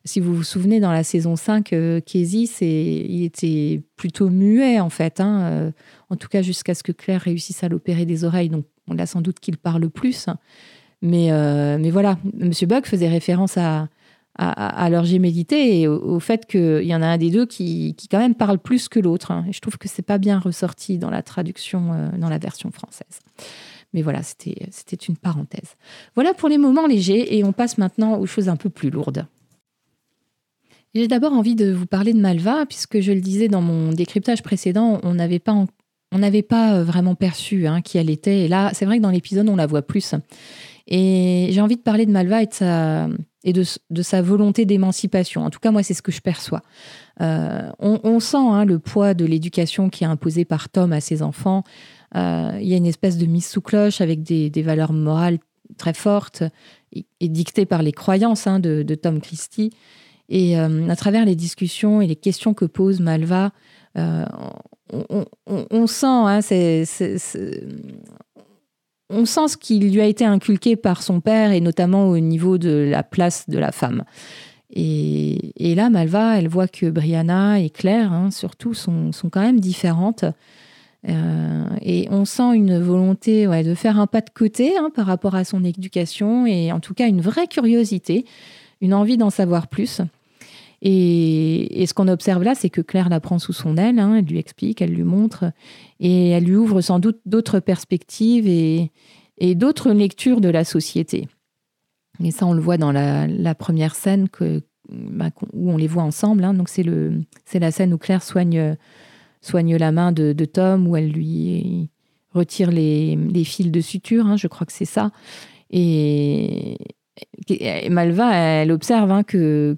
si vous vous souvenez, dans la saison 5, euh, Casey, il était plutôt muet, en fait. Hein, euh, en tout cas, jusqu'à ce que Claire réussisse à l'opérer des oreilles. Donc, on a sans doute qu'il parle plus. Mais, euh, mais voilà, M. Buck faisait référence à, à, leur gémellité et au, fait qu'il y en a un des deux qui, qui quand même parle plus que l'autre. Hein. Et je trouve que c'est pas bien ressorti dans la traduction, dans la version française. Mais voilà, c'était une parenthèse. Voilà pour les moments légers et on passe maintenant aux choses un peu plus lourdes. J'ai d'abord envie de vous parler de Malva, puisque je le disais dans mon décryptage précédent, on n'avait pas, on n'avait pas euh, vraiment perçu hein, qui elle était. Et là, c'est vrai que dans l'épisode, on la voit plus. Et j'ai envie de parler de Malva et de sa, volonté d'émancipation. En tout cas, moi, c'est ce que je perçois. Euh, on, sent hein, le poids de l'éducation qui est imposée par Tom à ses enfants. Euh, il y a une espèce de mise sous cloche avec des, valeurs morales très fortes et, dictées par les croyances hein, de, Tom Christie. Et euh, à travers les discussions et les questions que pose Malva, euh, on, sent, hein, on sent ce qui lui a été inculqué par son père et notamment au niveau de la place de la femme. Et, là, Malva, elle voit que Brianna et Claire, hein, surtout, sont, sont, quand même différentes. Euh, et on sent une volonté de faire un pas de côté hein, par rapport à son éducation et en tout cas une vraie curiosité, une envie d'en savoir plus. Et, ce qu'on observe là, c'est que Claire la prend sous son aile, hein, elle lui explique, elle lui montre, et elle lui ouvre sans doute d'autres perspectives et, d'autres lectures de la société. Et ça, on le voit dans la, première scène bah, où on les voit ensemble. Hein. donc c'est la scène où Claire soigne, soigne la main de, Tom, où elle lui retire les, fils de suture, hein, je crois que c'est ça. Et, Malva, elle observe hein, que,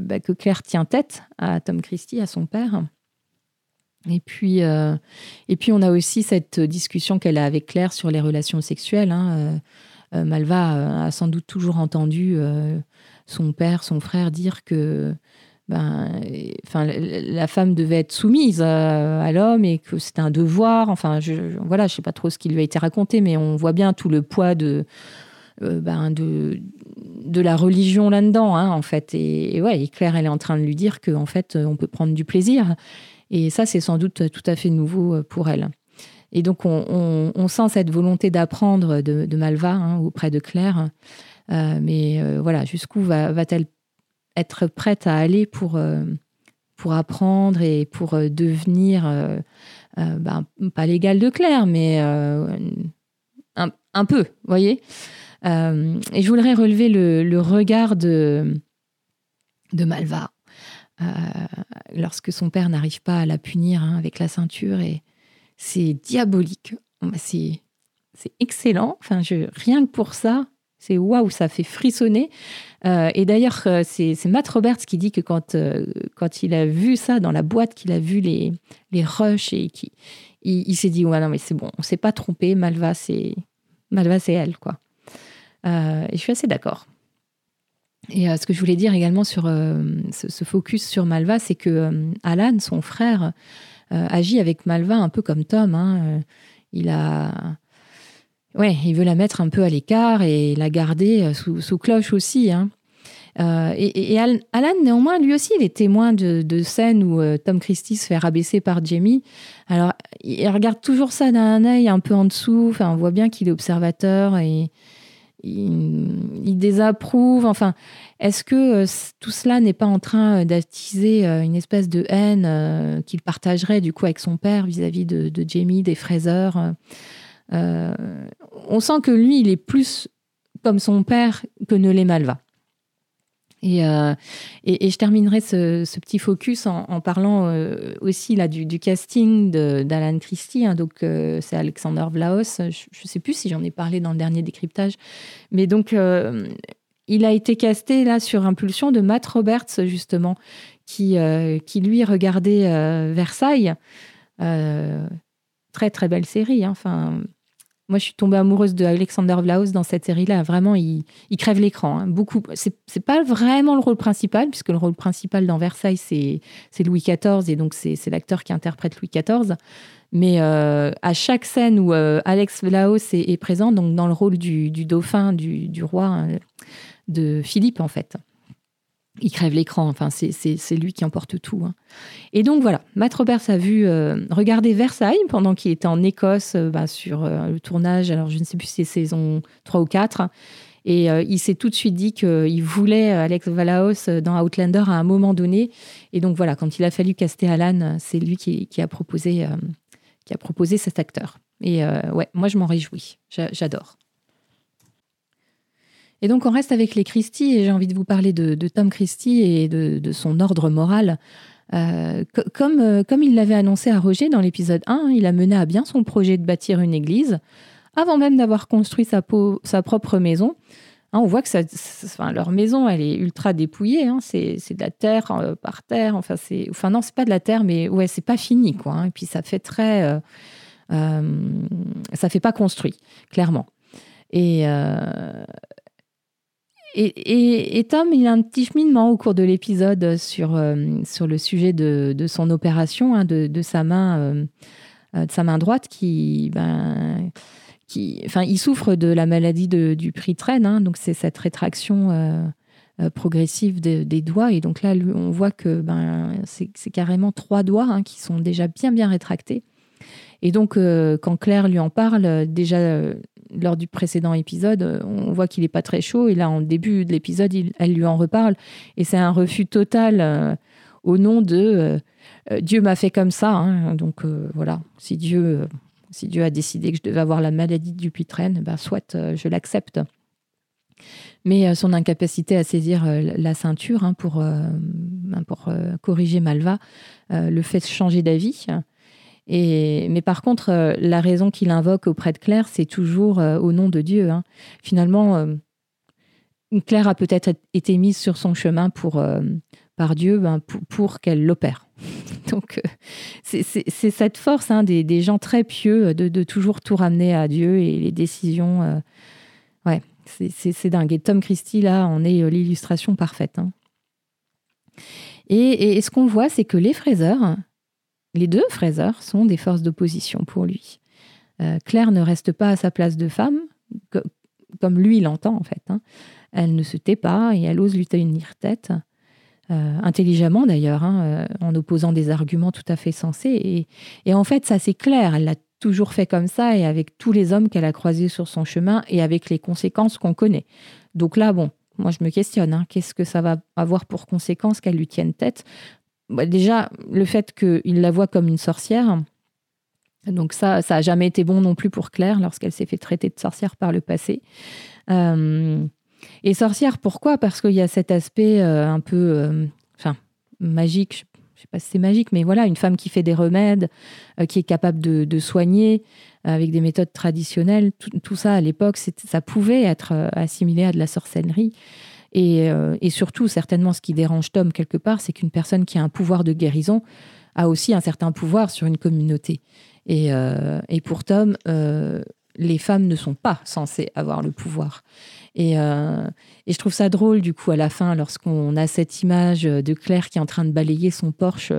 bah, que, Claire tient tête à Tom Christie, à son père. Et puis, euh, et puis, on a aussi cette discussion qu'elle a avec Claire sur les relations sexuelles. Hein. Euh, euh, Malva a sans doute toujours entendu son père, son frère dire que ben, enfin, la femme devait être soumise à, l'homme et que c'était un devoir. Enfin, je, voilà, je sais pas trop ce qui lui a été raconté, mais on voit bien tout le poids de, euh, ben de, la religion là-dedans, hein, en fait. Et, ouais, Claire, elle est en train de lui dire qu'en fait, on peut prendre du plaisir. Et ça, c'est sans doute tout à fait nouveau euh, pour elle. Et donc, on, sent cette volonté d'apprendre de, Malva hein, auprès de Claire. Euh, mais voilà, jusqu'où va, va-t-elle être prête à aller pour, pour apprendre et pour devenir, ben, pas l'égal de Claire, mais un, un, peu, vous voyez? Euh, et je voudrais relever le, regard de, de Malva euh, lorsque son père n'arrive pas à la punir hein, avec la ceinture. Et c'est diabolique. C'est, c'est excellent. Enfin, rien que pour ça, c'est waouh, ça fait frissonner. Euh, et d'ailleurs, c'est, Matt Roberts qui dit que quand, quand il a vu ça dans la boîte, qu'il a vu les, les rushs et qui, il, s'est dit ouais non mais c'est bon, on s'est pas trompé. Malva c'est Malva c'est elle quoi. Euh, et je suis assez d'accord. Et euh, ce que je voulais dire également sur euh, ce, focus sur Malva, c'est que Alan, son frère, agit avec Malva un peu comme Tom. Hein. Il a, ouais, il veut la mettre un peu à l'écart et la garder sous, cloche aussi. Hein. et, Alan, néanmoins, lui aussi, il est témoin de, de scènes où Tom Christie se fait rabaisser par Jamie. Alors, il regarde toujours ça d'un œil un peu en dessous. Enfin, on voit bien qu'il est observateur et il, désapprouve. Enfin, est-ce que euh, tout cela n'est pas en train euh, d'attiser euh, une espèce de haine qu'il partagerait du coup avec son père vis-à-vis de, Jamie, des fraiseurs On sent que lui, il est plus comme son père que ne l'est Malva. Et, euh, et, je terminerai ce, petit focus en, parlant euh, aussi là, du, casting d'Alan Christie. Hein. donc, euh, c'est Alexander Vlaos. Je ne sais plus si j'en ai parlé dans le dernier décryptage. Mais donc, il a été casté là sur impulsion de Matt Roberts, justement, qui, qui lui regardait Versailles. très, très belle série. Hein. Moi, je suis tombée amoureuse de Alexander Vlaos dans cette série-là. Vraiment, il, crève l'écran. Hein. Beaucoup. C'est pas vraiment le rôle principal, puisque le rôle principal dans Versailles, c'est Louis XIV, et donc c'est l'acteur qui interprète Louis XIV. Mais euh, à chaque scène où euh, Alex Vlaos est, présent, donc dans le rôle du, dauphin, du, roi, hein, de Philippe, en fait il crève l'écran. Enfin, c'est lui qui emporte tout. Hein. Et donc voilà, Matt Roberts a vu euh, regarder Versailles pendant qu'il était en Écosse euh, bah, sur euh, le tournage. Alors je ne sais plus si c'est saison 3 ou 4. Et il s'est tout de suite dit qu'il voulait Alex Valaos dans Outlander à un moment donné. Et donc voilà, quand il a fallu caster Alan, c'est lui qui, a proposé, qui a proposé cet acteur. Et ouais, moi je m'en réjouis. J'adore. Et donc on reste avec les Christie et j'ai envie de vous parler de, Tom Christie et de, son ordre moral. Euh, comme, euh, comme il l'avait annoncé à Roger dans l'épisode 1, il a mené à bien son projet de bâtir une église avant même d'avoir construit sa, sa propre maison. Hein, on voit que ça, leur maison, elle est ultra dépouillée. Hein, c'est de la terre euh, par terre. Enfin, c'est, enfin non, c'est pas de la terre, mais ouais, c'est pas fini, quoi. Hein. et puis ça fait très, ça fait pas construit, clairement. Et, et, Tom, il a un petit cheminement au cours de l'épisode sur, euh, sur le sujet de, de son opération, hein, de, de, sa main, euh, euh, de sa main droite, qui, ben, qui, enfin, il souffre de la maladie de, du prix traîne, hein, donc c'est cette rétraction progressive des doigts. Et donc là, on voit que ben, c'est carrément trois doigts hein, qui sont déjà bien bien rétractés. Et donc, quand Claire lui en parle, déjà lors du précédent épisode, euh, on voit qu'il n'est pas très chaud. Et là, en début de l'épisode, elle lui en reparle. Et c'est un refus total euh, au nom de euh, Dieu m'a fait comme ça. Hein. Donc voilà, si Dieu, si Dieu a décidé que je devais avoir la maladie du pitrène, ben, soit je l'accepte. Mais son incapacité à saisir la ceinture hein, pour corriger Malva le fait changer d'avis. Et, mais par contre, euh, la raison qu'il invoque auprès de Claire, c'est toujours euh, au nom de Dieu. Hein. Finalement, euh, Claire a peut-être été mise sur son chemin pour, par Dieu ben, pour, qu'elle l'opère. Donc, c'est cette force hein, des, gens très pieux de, toujours tout ramener à Dieu et les décisions. ouais, c'est dingue. Et Tom Christie, là, en est l'illustration parfaite. Hein. Et, et, ce qu'on voit, c'est que les fraiseurs, les deux Fraser sont des forces d'opposition pour lui. Euh, Claire ne reste pas à sa place de femme, comme lui l'entend en fait. Hein. Elle ne se tait pas et elle ose lui tenir tête, euh, intelligemment d'ailleurs, hein, euh, en opposant des arguments tout à fait sensés. Et, en fait, ça c'est clair, elle l'a toujours fait comme ça et avec tous les hommes qu'elle a croisés sur son chemin et avec les conséquences qu'on connaît. Donc là, bon, moi je me questionne, hein, qu'est-ce que ça va avoir pour conséquence qu'elle lui tienne tête bah, déjà, le fait qu'il la voit comme une sorcière, donc ça, ça n'a jamais été bon non plus pour Claire lorsqu'elle s'est fait traiter de sorcière par le passé. Euh, et sorcière, pourquoi? Parce qu'il y a cet aspect euh, un peu, euh, enfin, magique. Je ne sais pas si c'est magique, mais voilà, une femme qui fait des remèdes, qui est capable de, soigner avec des méthodes traditionnelles. Tout, tout ça à l'époque, ça pouvait être assimilé à de la sorcellerie. Euh, et, surtout, certainement, ce qui dérange Tom quelque part, c'est qu'une personne qui a un pouvoir de guérison a aussi un certain pouvoir sur une communauté. Et, euh, pour Tom, euh, les femmes ne sont pas censées avoir le pouvoir. Et, je trouve ça drôle, du coup, à la fin, lorsqu'on a cette image de Claire qui est en train de balayer son Porsche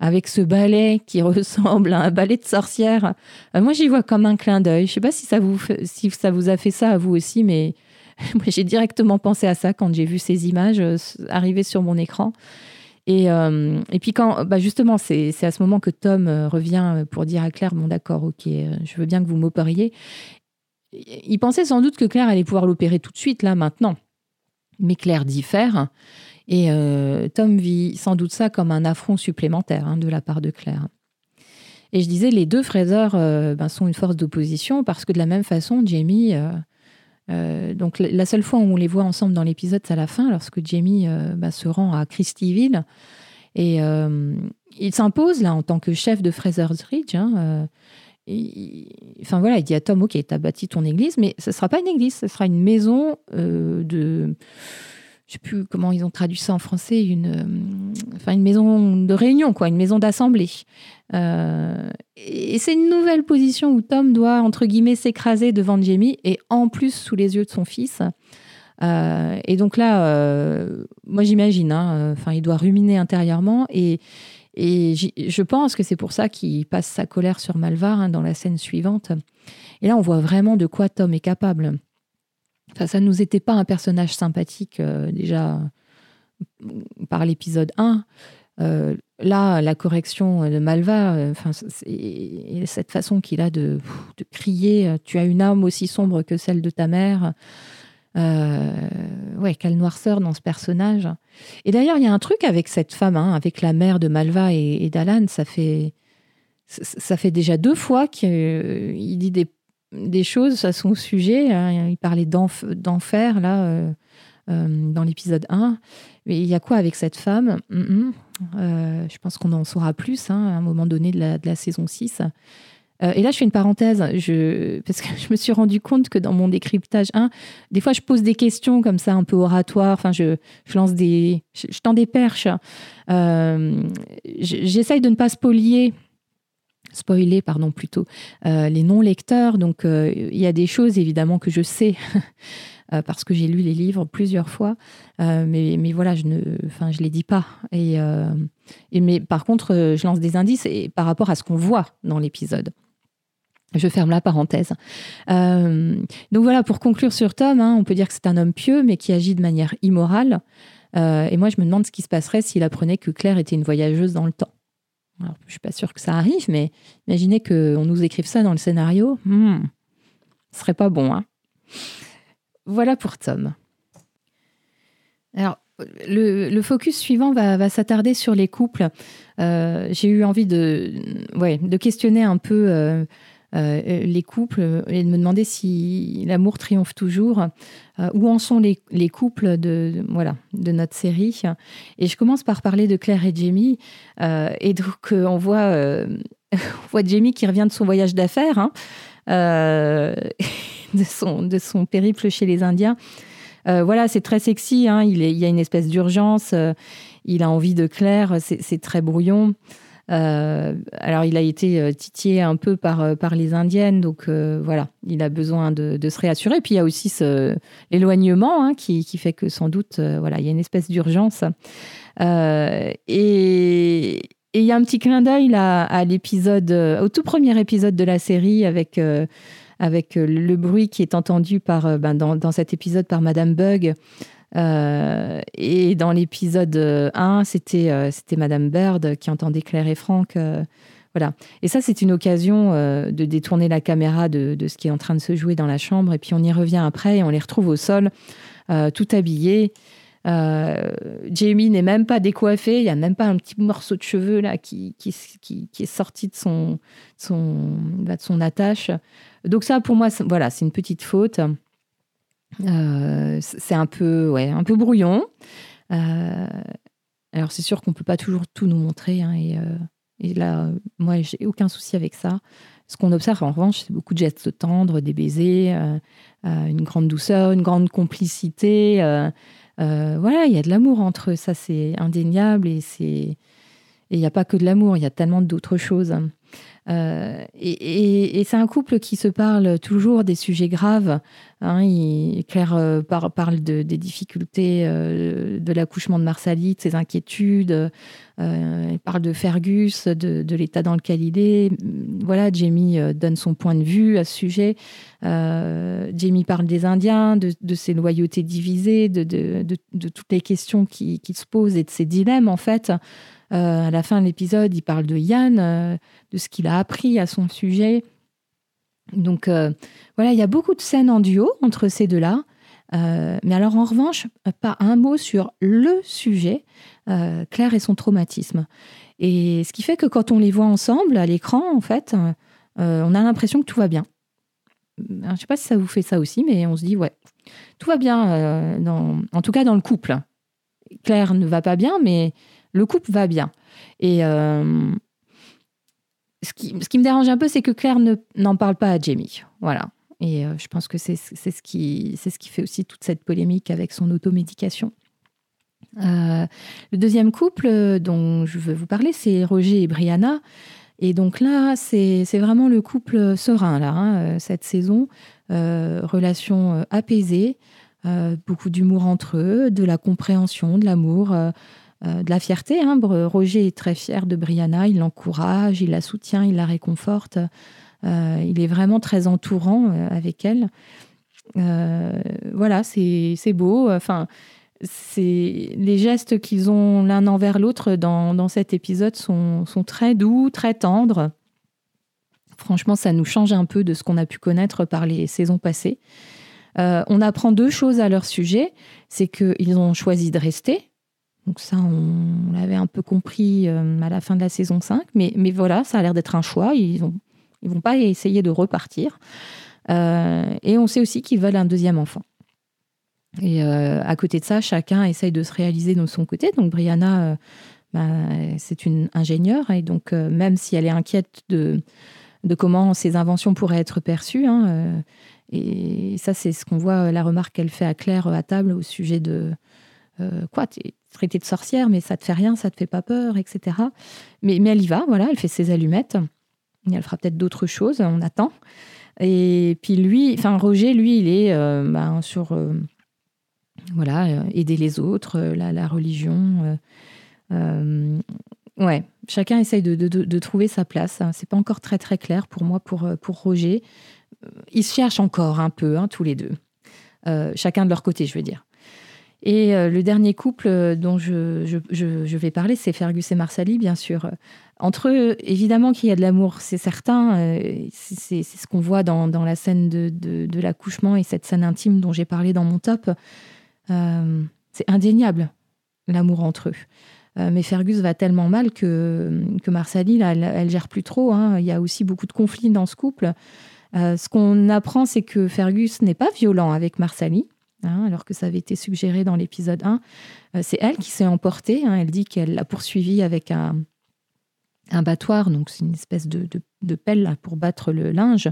avec ce balai qui ressemble à un balai de sorcière. moi, j'y vois comme un clin d'œil. Je ne sais pas si ça, vous, si ça vous a fait ça à vous aussi, mais j'ai directement pensé à ça quand j'ai vu ces images euh, arriver sur mon écran. Et, euh, et puis quand, bah justement, c'est à ce moment que Tom euh, revient pour dire à Claire, bon d'accord, ok, je veux bien que vous m'opériez. Il pensait sans doute que Claire allait pouvoir l'opérer tout de suite, là, maintenant. Mais Claire diffère. Et Tom vit sans doute ça comme un affront supplémentaire hein, de la part de Claire. Et je disais, les deux Fraser ben, sont une force d'opposition parce que de la même façon, Jamie, donc la seule fois où on les voit ensemble dans l'épisode, c'est à la fin, lorsque Jamie bah, se rend à Christyville. Et il s'impose là en tant que chef de Fraser's Ridge. Hein, enfin voilà, il dit à Tom, ok, tu as bâti ton église, mais ce ne sera pas une église, ce sera une maison de je sais plus comment ils ont traduit ça en français, une, euh, enfin une maison de réunion, quoi, une maison d'assemblée. Euh, et c'est une nouvelle position où Tom doit, entre guillemets, s'écraser devant Jamie et en plus sous les yeux de son fils. Euh, et donc là, moi j'imagine, hein, enfin il doit ruminer intérieurement et, je pense que c'est pour ça qu'il passe sa colère sur Malvar hein, dans la scène suivante. Et là, on voit vraiment de quoi Tom est capable. Enfin, ça ne nous était pas un personnage sympathique euh, déjà par l'épisode 1. Euh, là, la correction de Malva, euh, enfin, cette façon qu'il a de, crier Tu as une âme aussi sombre que celle de ta mère. ouais, quelle noirceur dans ce personnage. Et d'ailleurs, il y a un truc avec cette femme, hein, avec la mère de Malva et, et d'Alan, ça fait, ça fait déjà deux fois qu'il dit des choses à son sujet. Hein. Il parlait d'enfer, là, euh, euh, dans l'épisode 1. Mais il y a quoi avec cette femme? Euh, Je pense qu'on en saura plus hein, à un moment donné de la, saison 6. et là, je fais une parenthèse, parce que je me suis rendu compte que dans mon décryptage 1, des fois, je pose des questions comme ça, un peu oratoires. Enfin, je, lance des. Je, tends des perches. J'essaye de ne pas spolier spoiler, pardon, plutôt, euh, les non-lecteurs. Donc, euh, il y a des choses, évidemment, que je sais. Euh, parce que j'ai lu les livres plusieurs fois, mais, mais, voilà, je ne, enfin, je les dis pas. Et, et, mais par contre, je lance des indices par rapport à ce qu'on voit dans l'épisode. Je ferme la parenthèse. donc voilà, pour conclure sur Tom, hein, on peut dire que c'est un homme pieux, mais qui agit de manière immorale. et moi, je me demande ce qui se passerait s'il apprenait que Claire était une voyageuse dans le temps. Alors, je suis pas sûre que ça arrive, mais imaginez qu'on nous écrive ça dans le scénario. Hmm, ce serait pas bon. Hein voilà pour Tom. Alors, le, focus suivant va, s'attarder sur les couples. Euh, j'ai eu envie de, questionner un peu euh, euh, les couples et de me demander si l'amour triomphe toujours. Où en sont les, les, couples de, voilà, de notre série Et je commence par parler de Claire et Jamie. Et donc, on voit, on voit Jamie qui revient de son voyage d'affaires, hein, de, son, de son périple chez les Indiens. voilà, c'est très sexy. Hein, il, y a une espèce d'urgence. il a envie de Claire. C'est très brouillon. Euh, alors, il a été euh, titillé un peu par, euh, par les Indiennes, donc voilà, il a besoin de, se réassurer. Puis il y a aussi l'éloignement hein, qui, qui, fait que sans doute, voilà, il y a une espèce d'urgence. et, il y a un petit clin d'œil à l'épisode, au tout premier épisode de la série avec avec le bruit qui est entendu par, ben, dans, dans, cet épisode par Madame Bug. Euh, et dans l'épisode 1, c'était euh, Madame Bird qui entendait Claire et Franck. Euh, voilà. Et ça, c'est une occasion de détourner la caméra de, de, ce qui est en train de se jouer dans la chambre. Et puis on y revient après et on les retrouve au sol, tout habillés. Jamie n'est même pas décoiffé, il n'y a même pas un petit morceau de cheveux là qui, qui, qui, est sorti de son, son, bah, de son attache. Donc ça, pour moi, voilà, c'est une petite faute. Euh, c'est un peu, ouais, un peu brouillon. Euh, alors c'est sûr qu'on peut pas toujours tout nous montrer, hein, et, euh, et, là, moi, j'ai aucun souci avec ça. Ce qu'on observe en revanche, c'est beaucoup de gestes tendres, des baisers, une grande douceur, une grande complicité. Voilà, il y a de l'amour entre eux, ça c'est indéniable, et c'est il n'y a pas que de l'amour, il y a tellement d'autres choses. Euh, et, c'est un couple qui se parle toujours des sujets graves. Hein, Claire euh, parle de, des difficultés euh, de l'accouchement de Marsalie, de ses inquiétudes. il parle de Fergus, de, l'état dans lequel il est. Voilà, Jamie donne son point de vue à ce sujet. Jamie parle des Indiens, de, ses loyautés divisées, de, toutes les questions qui, qui, se posent et de ses dilemmes, en fait. Euh, à la fin de l'épisode, il parle de Yann, euh, de ce qu'il a appris à son sujet. Donc euh, voilà, il y a beaucoup de scènes en duo entre ces deux-là. mais alors en revanche, pas un mot sur le sujet, Claire et son traumatisme. Et ce qui fait que quand on les voit ensemble à l'écran, en fait, on a l'impression que tout va bien. je ne sais pas si ça vous fait ça aussi, mais on se dit, ouais, tout va bien, en tout cas dans le couple. Claire ne va pas bien, mais le couple va bien. Et ce, qui, ce qui me dérange un peu, c'est que Claire n'en parle pas à Jamie. Voilà. Et je pense que c'est ce, qui, ce qui fait aussi toute cette polémique avec son automédication. Euh, le deuxième couple dont je veux vous parler, c'est Roger et Brianna. Et donc là, c'est vraiment le couple serein, là, hein, euh, cette saison. Euh, relation apaisée, beaucoup d'humour entre eux, de la compréhension, de l'amour, de la fierté. Hein. Roger est très fier de Brianna, il l'encourage, il la soutient, il la réconforte. il est vraiment très entourant avec elle. voilà, c'est beau. Enfin, c'est les gestes qu'ils ont l'un envers l'autre dans, cet épisode sont, très doux, très tendres. Franchement, ça nous change un peu de ce qu'on a pu connaître par les saisons passées. Euh, on apprend deux choses à leur sujet. C'est qu'ils ont choisi de rester. Donc ça, on, l'avait un peu compris euh, à la fin de la saison 5. Mais, voilà, ça a l'air d'être un choix. Ils ne vont pas essayer de repartir. Euh, et on sait aussi qu'ils veulent un deuxième enfant. Et euh, à côté de ça, chacun essaye de se réaliser de son côté. Donc Brianna, bah, c'est une ingénieure et donc même si elle est inquiète de, comment ses inventions pourraient être perçues, hein, et ça c'est ce qu'on voit, la remarque qu'elle fait à Claire à table au sujet de quoi, traitée de sorcière, mais ça te fait rien, ça te fait pas peur, etc. Mais, mais elle y va, voilà, elle fait ses allumettes. Et elle fera peut-être d'autres choses, on attend. Et puis lui, enfin Roger, lui, il est bah, sur voilà, euh, aider les autres, euh, la, la, religion. Euh, ouais, chacun essaye de, de, trouver sa place. C'est pas encore très très clair pour moi, pour, pour Roger. Ils se cherchent encore un peu, hein, tous les deux. chacun de leur côté, je veux dire. Et le dernier couple dont je, vais parler, c'est Fergus et Marsali, bien sûr. Entre eux, évidemment qu'il y a de l'amour, c'est certain. c'est ce qu'on voit dans, la scène de, l'accouchement et cette scène intime dont j'ai parlé dans mon top. Euh, c'est indéniable, l'amour entre eux. Euh, mais Fergus va tellement mal que, Marsali, là, elle, gère plus trop. Hein. Il y a aussi beaucoup de conflits dans ce couple. Euh, ce qu'on apprend, c'est que Fergus n'est pas violent avec Marsali, hein, alors que ça avait été suggéré dans l'épisode 1. c'est elle qui s'est emportée. Hein. Elle dit qu'elle l'a poursuivi avec un, un battoir, donc c'est une espèce de, de, pelle pour battre le linge.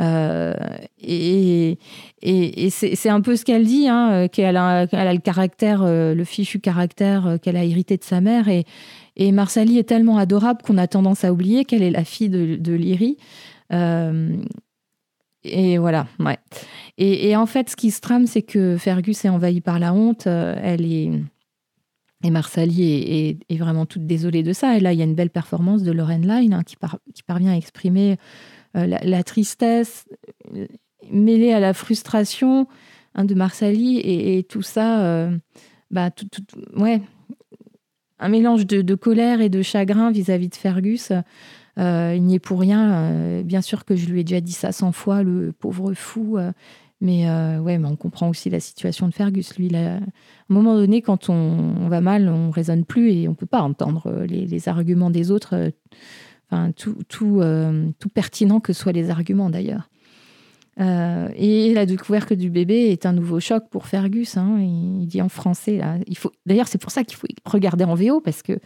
Euh, et, et, c'est un peu ce qu'elle dit, hein, qu'elle a, a, le caractère, euh, le fichu caractère euh, qu'elle a hérité de sa mère. Et, et Marsali est tellement adorable qu'on a tendance à oublier qu'elle est la fille de, de Lyrie. Et voilà, ouais. Et, en fait, ce qui se trame, c'est que Fergus est envahie par la honte. Elle est. Et Marsali est, vraiment toute désolée de ça. Et là, il y a une belle performance de Lauren Line hein, qui, parvient à exprimer euh, la, tristesse euh, mêlée à la frustration hein, de Marsali et, tout ça, euh, bah, tout, ouais, un mélange de, colère et de chagrin vis-à-vis de Fergus. Il n'y est pour rien. bien sûr que je lui ai déjà dit ça cent fois, le pauvre fou. mais ouais, mais on comprend aussi la situation de Fergus. Lui, à un moment donné, quand on, va mal, on raisonne plus et on peut pas entendre les, les arguments des autres tout, tout, euh, tout, pertinent que soient les arguments d'ailleurs. Euh, et la découverte du bébé est un nouveau choc pour Fergus. Hein. il, dit en français. Là, il faut. D'ailleurs, c'est pour ça qu'il faut regarder en VO parce que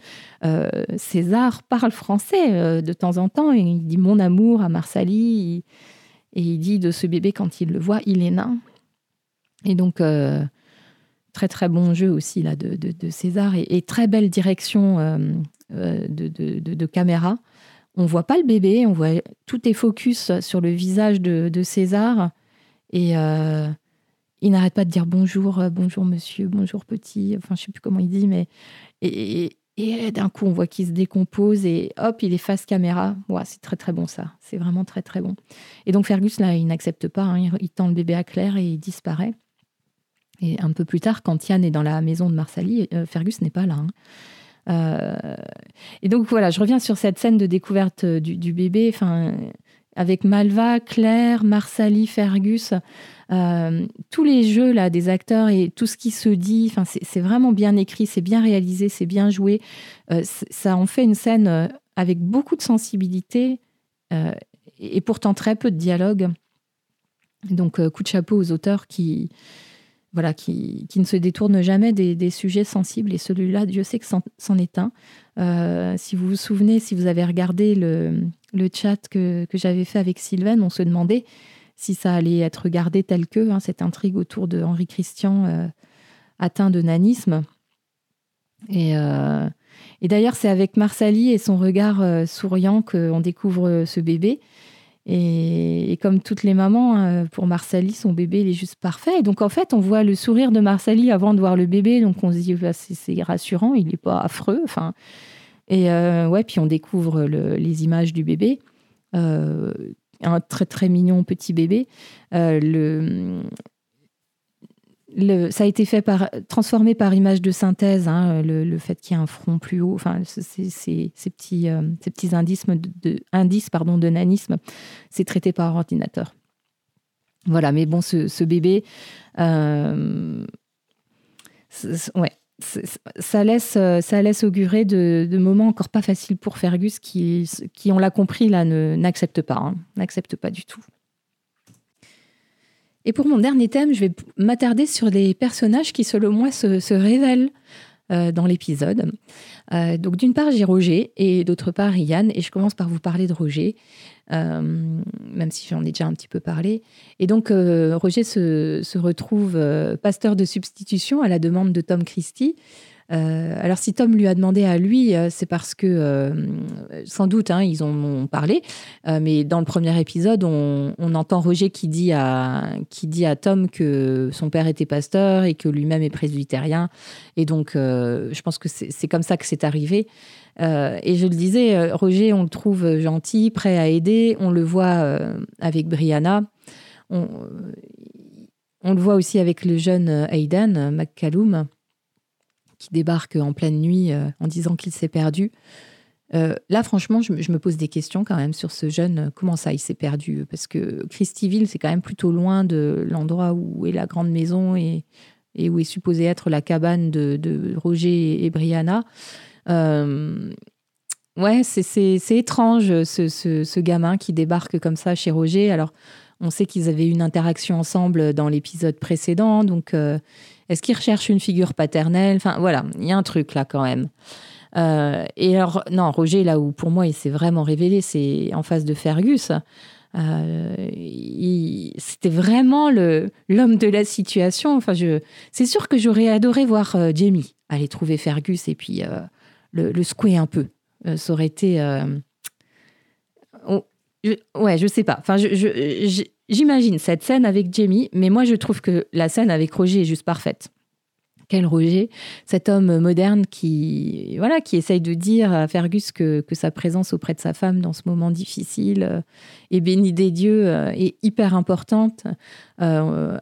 euh, César parle français de temps en temps. Et il dit mon amour à Marsali. et il dit de ce bébé quand il le voit, il est nain. Et donc très très bon jeu aussi là de, César et, très belle direction de, caméra on voit pas le bébé, on voit tout est focus sur le visage de, César et euh, il n'arrête pas de dire bonjour, euh, bonjour monsieur, bonjour petit, enfin je sais plus comment il dit, mais et, d'un coup on voit qu'il se décompose et hop il est face caméra. Ouais, c'est très très bon ça, c'est vraiment très très bon. Et donc Fergus là il n'accepte pas, hein. il, tend le bébé à Claire et il disparaît. Et un peu plus tard, quand Yann est dans la maison de Marsali, euh, Fergus n'est pas là. Hein. Euh, et donc voilà, je reviens sur cette scène de découverte euh, du, bébé, enfin avec Malva, Claire, Marsali, Fergus, euh, tous les jeux là des acteurs et tout ce qui se dit, enfin c'est vraiment bien écrit, c'est bien réalisé, c'est bien joué. ça en fait une scène avec beaucoup de sensibilité et pourtant très peu de dialogue. Donc, coup de chapeau aux auteurs qui, voilà, qui, qui ne se détournent jamais des, sujets sensibles. Et celui-là, Dieu sait que c'en est un. si vous vous souvenez, si vous avez regardé le, le chat que, que j'avais fait avec Sylvain, on se demandait si ça allait être gardé tel que, hein, cette intrigue autour de Henri Christian atteint de nanisme. Et, euh, et d'ailleurs, c'est avec Marsali et son regard euh, souriant qu'on découvre euh, ce bébé. Et, comme toutes les mamans, pour Marsali, son bébé, il est juste parfait. Et donc, en fait, on voit le sourire de Marsali avant de voir le bébé. Donc, on se dit, bah, c'est rassurant, il n'est pas affreux. Enfin, et ouais, puis on découvre les images du bébé. un très, très mignon petit bébé. le, ça a été fait par, transformé par image de synthèse, hein, le, fait qu'il y ait un front plus haut, enfin, ces, petits, euh, ces petits indices, de, indices pardon, de nanisme, c'est traité par ordinateur. Voilà, mais bon, ce, bébé, euh, ouais, ça laisse, ça laisse augurer de, moments encore pas faciles pour Fergus qui, qui on l'a compris, là, n'accepte pas, hein, n'accepte pas du tout. Et pour mon dernier thème, je vais m'attarder sur les personnages qui, selon moi, se, révèlent euh, dans l'épisode. Euh, donc, d'une part, j'ai Roger et d'autre part, Yann. Et je commence par vous parler de Roger, euh, même si j'en ai déjà un petit peu parlé. Et donc, Roger se, se retrouve pasteur de substitution à la demande de Tom Christie. Euh, alors si Tom lui a demandé à lui, euh, c'est parce que euh, sans doute hein, ils en ont parlé, mais dans le premier épisode, on, entend Roger qui dit, à, qui dit à Tom que son père était pasteur et que lui-même est presbytérien. Et donc je pense que c'est comme ça que c'est arrivé. et je le disais, Roger, on le trouve gentil, prêt à aider. On le voit avec Brianna. On, on, le voit aussi avec le jeune Aidan McCallum qui débarque en pleine nuit euh, en disant qu'il s'est perdu. Euh, là, franchement, je, me pose des questions quand même sur ce jeune. Comment ça, il s'est perdu? Parce que Christyville, c'est quand même plutôt loin de l'endroit où est la grande maison et, où est supposée être la cabane de, Roger et, Brianna. Euh, ouais, c'est étrange, ce, ce, gamin qui débarque comme ça chez Roger. Alors, on sait qu'ils avaient une interaction ensemble dans l'épisode précédent, donc est-ce qu'il recherche une figure paternelle? Enfin, voilà, il y a un truc là quand même. Euh, et alors, non, Roger, là où pour moi il s'est vraiment révélé, c'est en face de Fergus. Euh, c'était vraiment l'homme de la situation. Enfin, je, c'est sûr que j'aurais adoré voir euh, Jamie aller trouver Fergus et puis le, le, secouer un peu. ça aurait été. Oh, ouais, je sais pas. Enfin, je, J'imagine cette scène avec Jamie, mais moi je trouve que la scène avec Roger est juste parfaite. Quel Roger, cet homme moderne qui, voilà, qui essaye de dire à Fergus que, que sa présence auprès de sa femme dans ce moment difficile euh, est bénie des dieux euh, est hyper importante. Euh,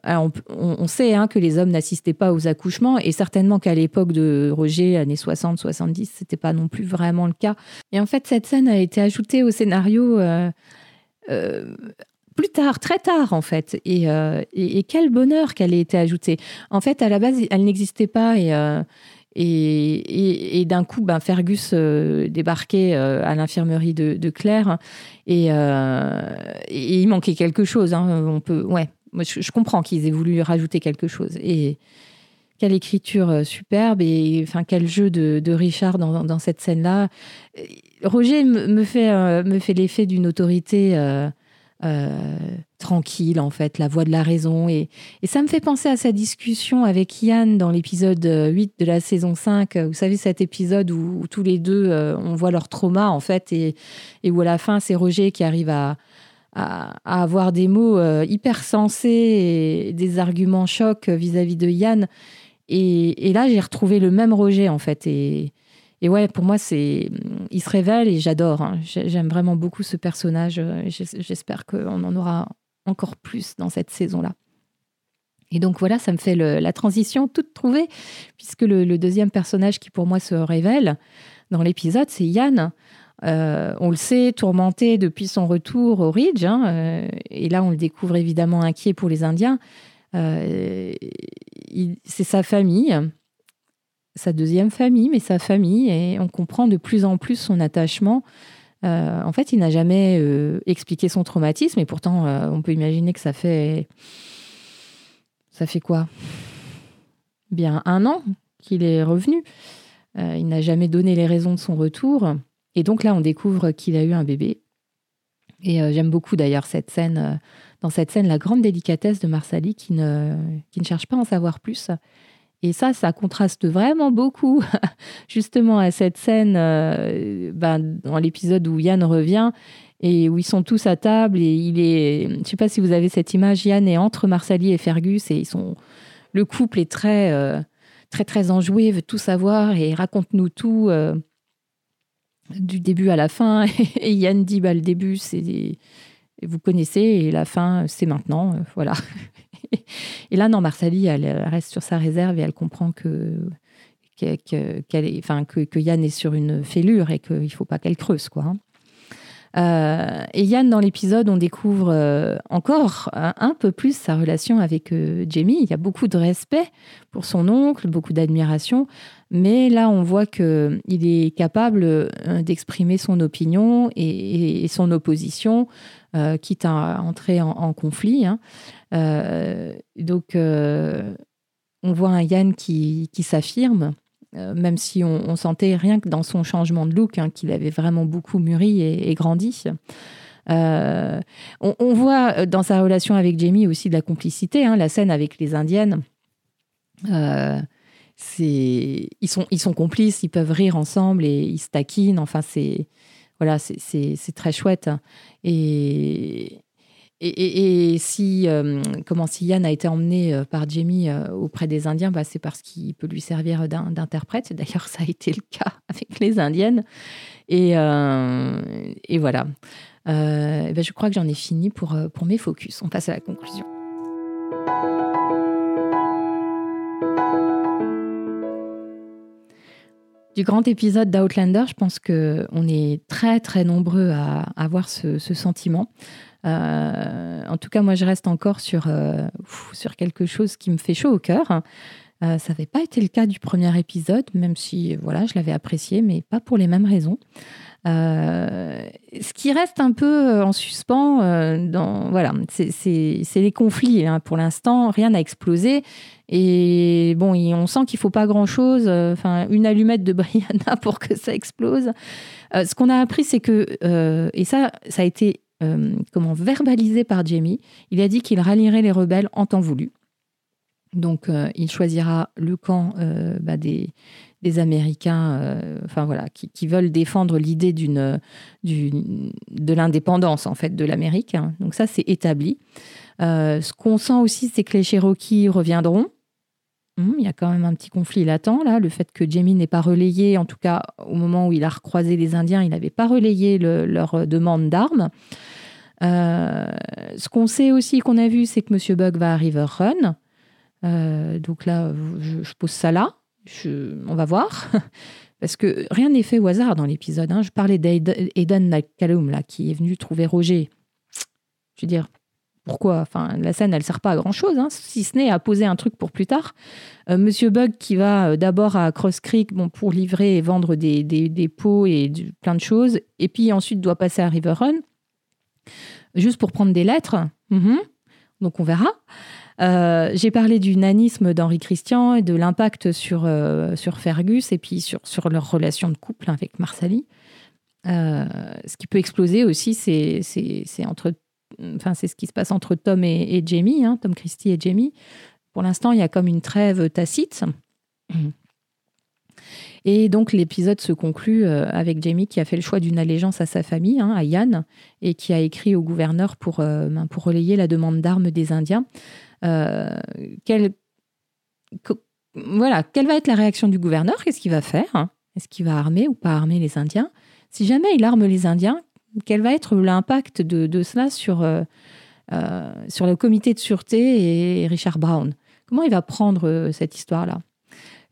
on, sait hein, que les hommes n'assistaient pas aux accouchements et certainement qu'à l'époque de Roger, années 60-70, c'était pas non plus vraiment le cas. Et en fait, cette scène a été ajoutée au scénario plus tard, très tard en fait. Euh, et, quel bonheur qu'elle ait été ajoutée. En fait, à la base, elle n'existait pas et, euh, d'un coup, ben, Fergus euh, débarquait à l'infirmerie de, Claire et, il manquait quelque chose. Hein. On peut, ouais, Moi, je, comprends qu'ils aient voulu rajouter quelque chose. Et quelle écriture superbe et enfin quel jeu de, Richard dans, cette scène-là. Roger me fait, me fait l'effet d'une autorité euh, tranquille, en fait, la voix de la raison. Et, ça me fait penser à sa discussion avec Yann dans l'épisode 8 de la saison 5. Vous savez, cet épisode où, tous les deux, euh, on voit leur trauma, en fait, et, où à la fin, c'est Roger qui arrive à, avoir des mots euh, hyper sensés et des arguments chocs vis-à-vis de Yann. Et, et là, j'ai retrouvé le même Roger, en fait. Et, et ouais, pour moi, c'est, il se révèle et j'adore. Hein. J'aime vraiment beaucoup ce personnage. J'espère qu'on en aura encore plus dans cette saison-là. Et donc voilà, ça me fait la transition toute trouvée, puisque le, deuxième personnage qui pour moi se révèle dans l'épisode, c'est Yann. Euh, on le sait, tourmenté depuis son retour au Ridge, hein, euh, et là on le découvre évidemment inquiet pour les Indiens. Euh, c'est sa famille, sa deuxième famille, mais sa famille, et on comprend de plus en plus son attachement en fait, il n'a jamais expliqué son traumatisme, et pourtant, on peut imaginer que ça fait. Ça fait quoi? Bien un an qu'il est revenu. il n'a jamais donné les raisons de son retour. Et donc là, on découvre qu'il a eu un bébé. Et j'aime beaucoup d'ailleurs cette scène dans cette scène la grande délicatesse de Marsali qui ne, qui ne cherche pas à en savoir plus. Et ça, ça contraste vraiment beaucoup justement à cette scène euh, ben, dans l'épisode où Yann revient et où ils sont tous à table et il est, je sais pas si vous avez cette image, Yann est entre Marsali et Fergus et ils sont, le couple est très, euh, très très enjoué, veut tout savoir et raconte-nous tout euh, du début à la fin. et Yann dit, bah, le début c'est vous connaissez, et la fin, c'est maintenant. Euh, voilà. et là, non, Marsali, elle reste sur sa réserve et elle comprend que, Yann est sur une fêlure et qu'il ne faut pas qu'elle creuse. quoi. Hein. Euh, et Yann, dans l'épisode, on découvre euh, encore un, peu plus sa relation avec Jamie. Il y a beaucoup de respect pour son oncle, beaucoup d'admiration, mais là, on voit qu'il est capable d'exprimer son opinion et son opposition euh, quitte à entrer en, conflit. Hein. Euh, donc, euh, on voit un Yann qui, s'affirme, même si on, sentait rien que dans son changement de look hein, qu'il avait vraiment beaucoup mûri et, grandi. On, voit dans sa relation avec Jamie aussi de la complicité, hein, la scène avec les Indiennes. ils sont ils sont complices, ils peuvent rire ensemble et ils se taquinent. Enfin, c'est voilà, c'est très chouette. Et, et, si, euh, comment, si Yann a été emmené euh, par Jamie euh, auprès des Indiens, bah, c'est parce qu'il peut lui servir d'interprète. D'ailleurs, ça a été le cas avec les Indiennes. Et, voilà. Ben, je crois que j'en ai fini pour mes focus. On passe à la conclusion. Du grand épisode d'Outlander, je pense qu'on est très très nombreux à, avoir ce, sentiment. Euh, en tout cas, moi, je reste encore sur, euh, sur quelque chose qui me fait chaud au cœur. Euh, ça n'avait pas été le cas du premier épisode, même si voilà, je l'avais apprécié, mais pas pour les mêmes raisons. Ce qui reste un peu en suspens, dans, voilà, c'est les conflits. Hein. Pour l'instant, rien n'a explosé. Et bon, on sent qu'il faut pas grand-chose, euh, une allumette de Brianna pour que ça explose. Euh, ce qu'on a appris, c'est que, euh, et ça, ça a été comment verbalisé par Jamie, il a dit qu'il rallierait les rebelles en temps voulu. Donc, il choisira le camp bah, des, des, Américains, enfin voilà, qui, veulent défendre l'idée de l'indépendance en fait de l'Amérique. Hein. Donc ça, c'est établi. ce qu'on sent aussi, c'est que les Cherokees reviendront. Hum, il y a quand même un petit conflit latent là. Le fait que Jamie n'ait pas relayé, en tout cas au moment où il a recroisé les Indiens, il n'avait pas relayé leur demande d'armes. Euh, ce qu'on sait aussi, qu'on a vu, c'est que Monsieur Bug va à River Run. Euh, donc là, je, pose ça là. On va voir. Parce que rien n'est fait au hasard dans l'épisode. Hein. Je parlais d'Aidan McCallum, là, qui est venu trouver Roger. Je veux dire, pourquoi? Enfin, la scène, elle sert pas à grand chose, hein, si ce n'est à poser un truc pour plus tard. Euh, Monsieur Bug qui va euh, d'abord à Cross Creek bon, pour livrer et vendre des, des, pots et plein de choses, et puis ensuite doit passer à River Run, juste pour prendre des lettres. Mhm. Donc on verra. Euh, j'ai parlé du nanisme d'Henri Christian et de l'impact sur, sur Fergus et puis sur, sur leur relation de couple avec Marsali. ce qui peut exploser aussi, c'est entre enfin, c'est ce qui se passe entre Tom et, Jamie, hein, Tom Christie et Jamie. Pour l'instant, il y a comme une trêve tacite. Et donc l'épisode se conclut euh, avec Jamie qui a fait le choix d'une allégeance à sa famille, hein, à Yann, et qui a écrit au gouverneur pour, euh, ben, pour relayer la demande d'armes des Indiens. Euh, voilà, quelle va être la réaction du gouverneur? Qu'est-ce qu'il va faire? Est-ce qu'il va armer ou pas armer les Indiens? Si jamais il arme les Indiens, quel va être l'impact de, cela sur, euh, euh, sur le comité de sûreté et Richard Brown? Comment il va prendre cette histoire-là?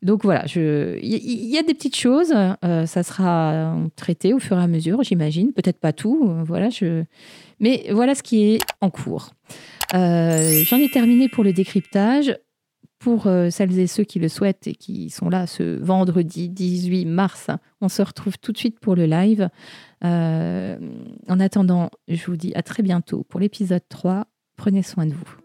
Donc voilà, il y, a des petites choses, ça sera traité au fur et à mesure, j'imagine, peut-être pas tout, voilà, mais voilà ce qui est en cours. J'en ai terminé pour le décryptage. pour celles et ceux qui le souhaitent et qui sont là ce vendredi 18 mars, on se retrouve tout de suite pour le live. en attendant, je vous dis à très bientôt pour l'épisode 3. Prenez soin de vous.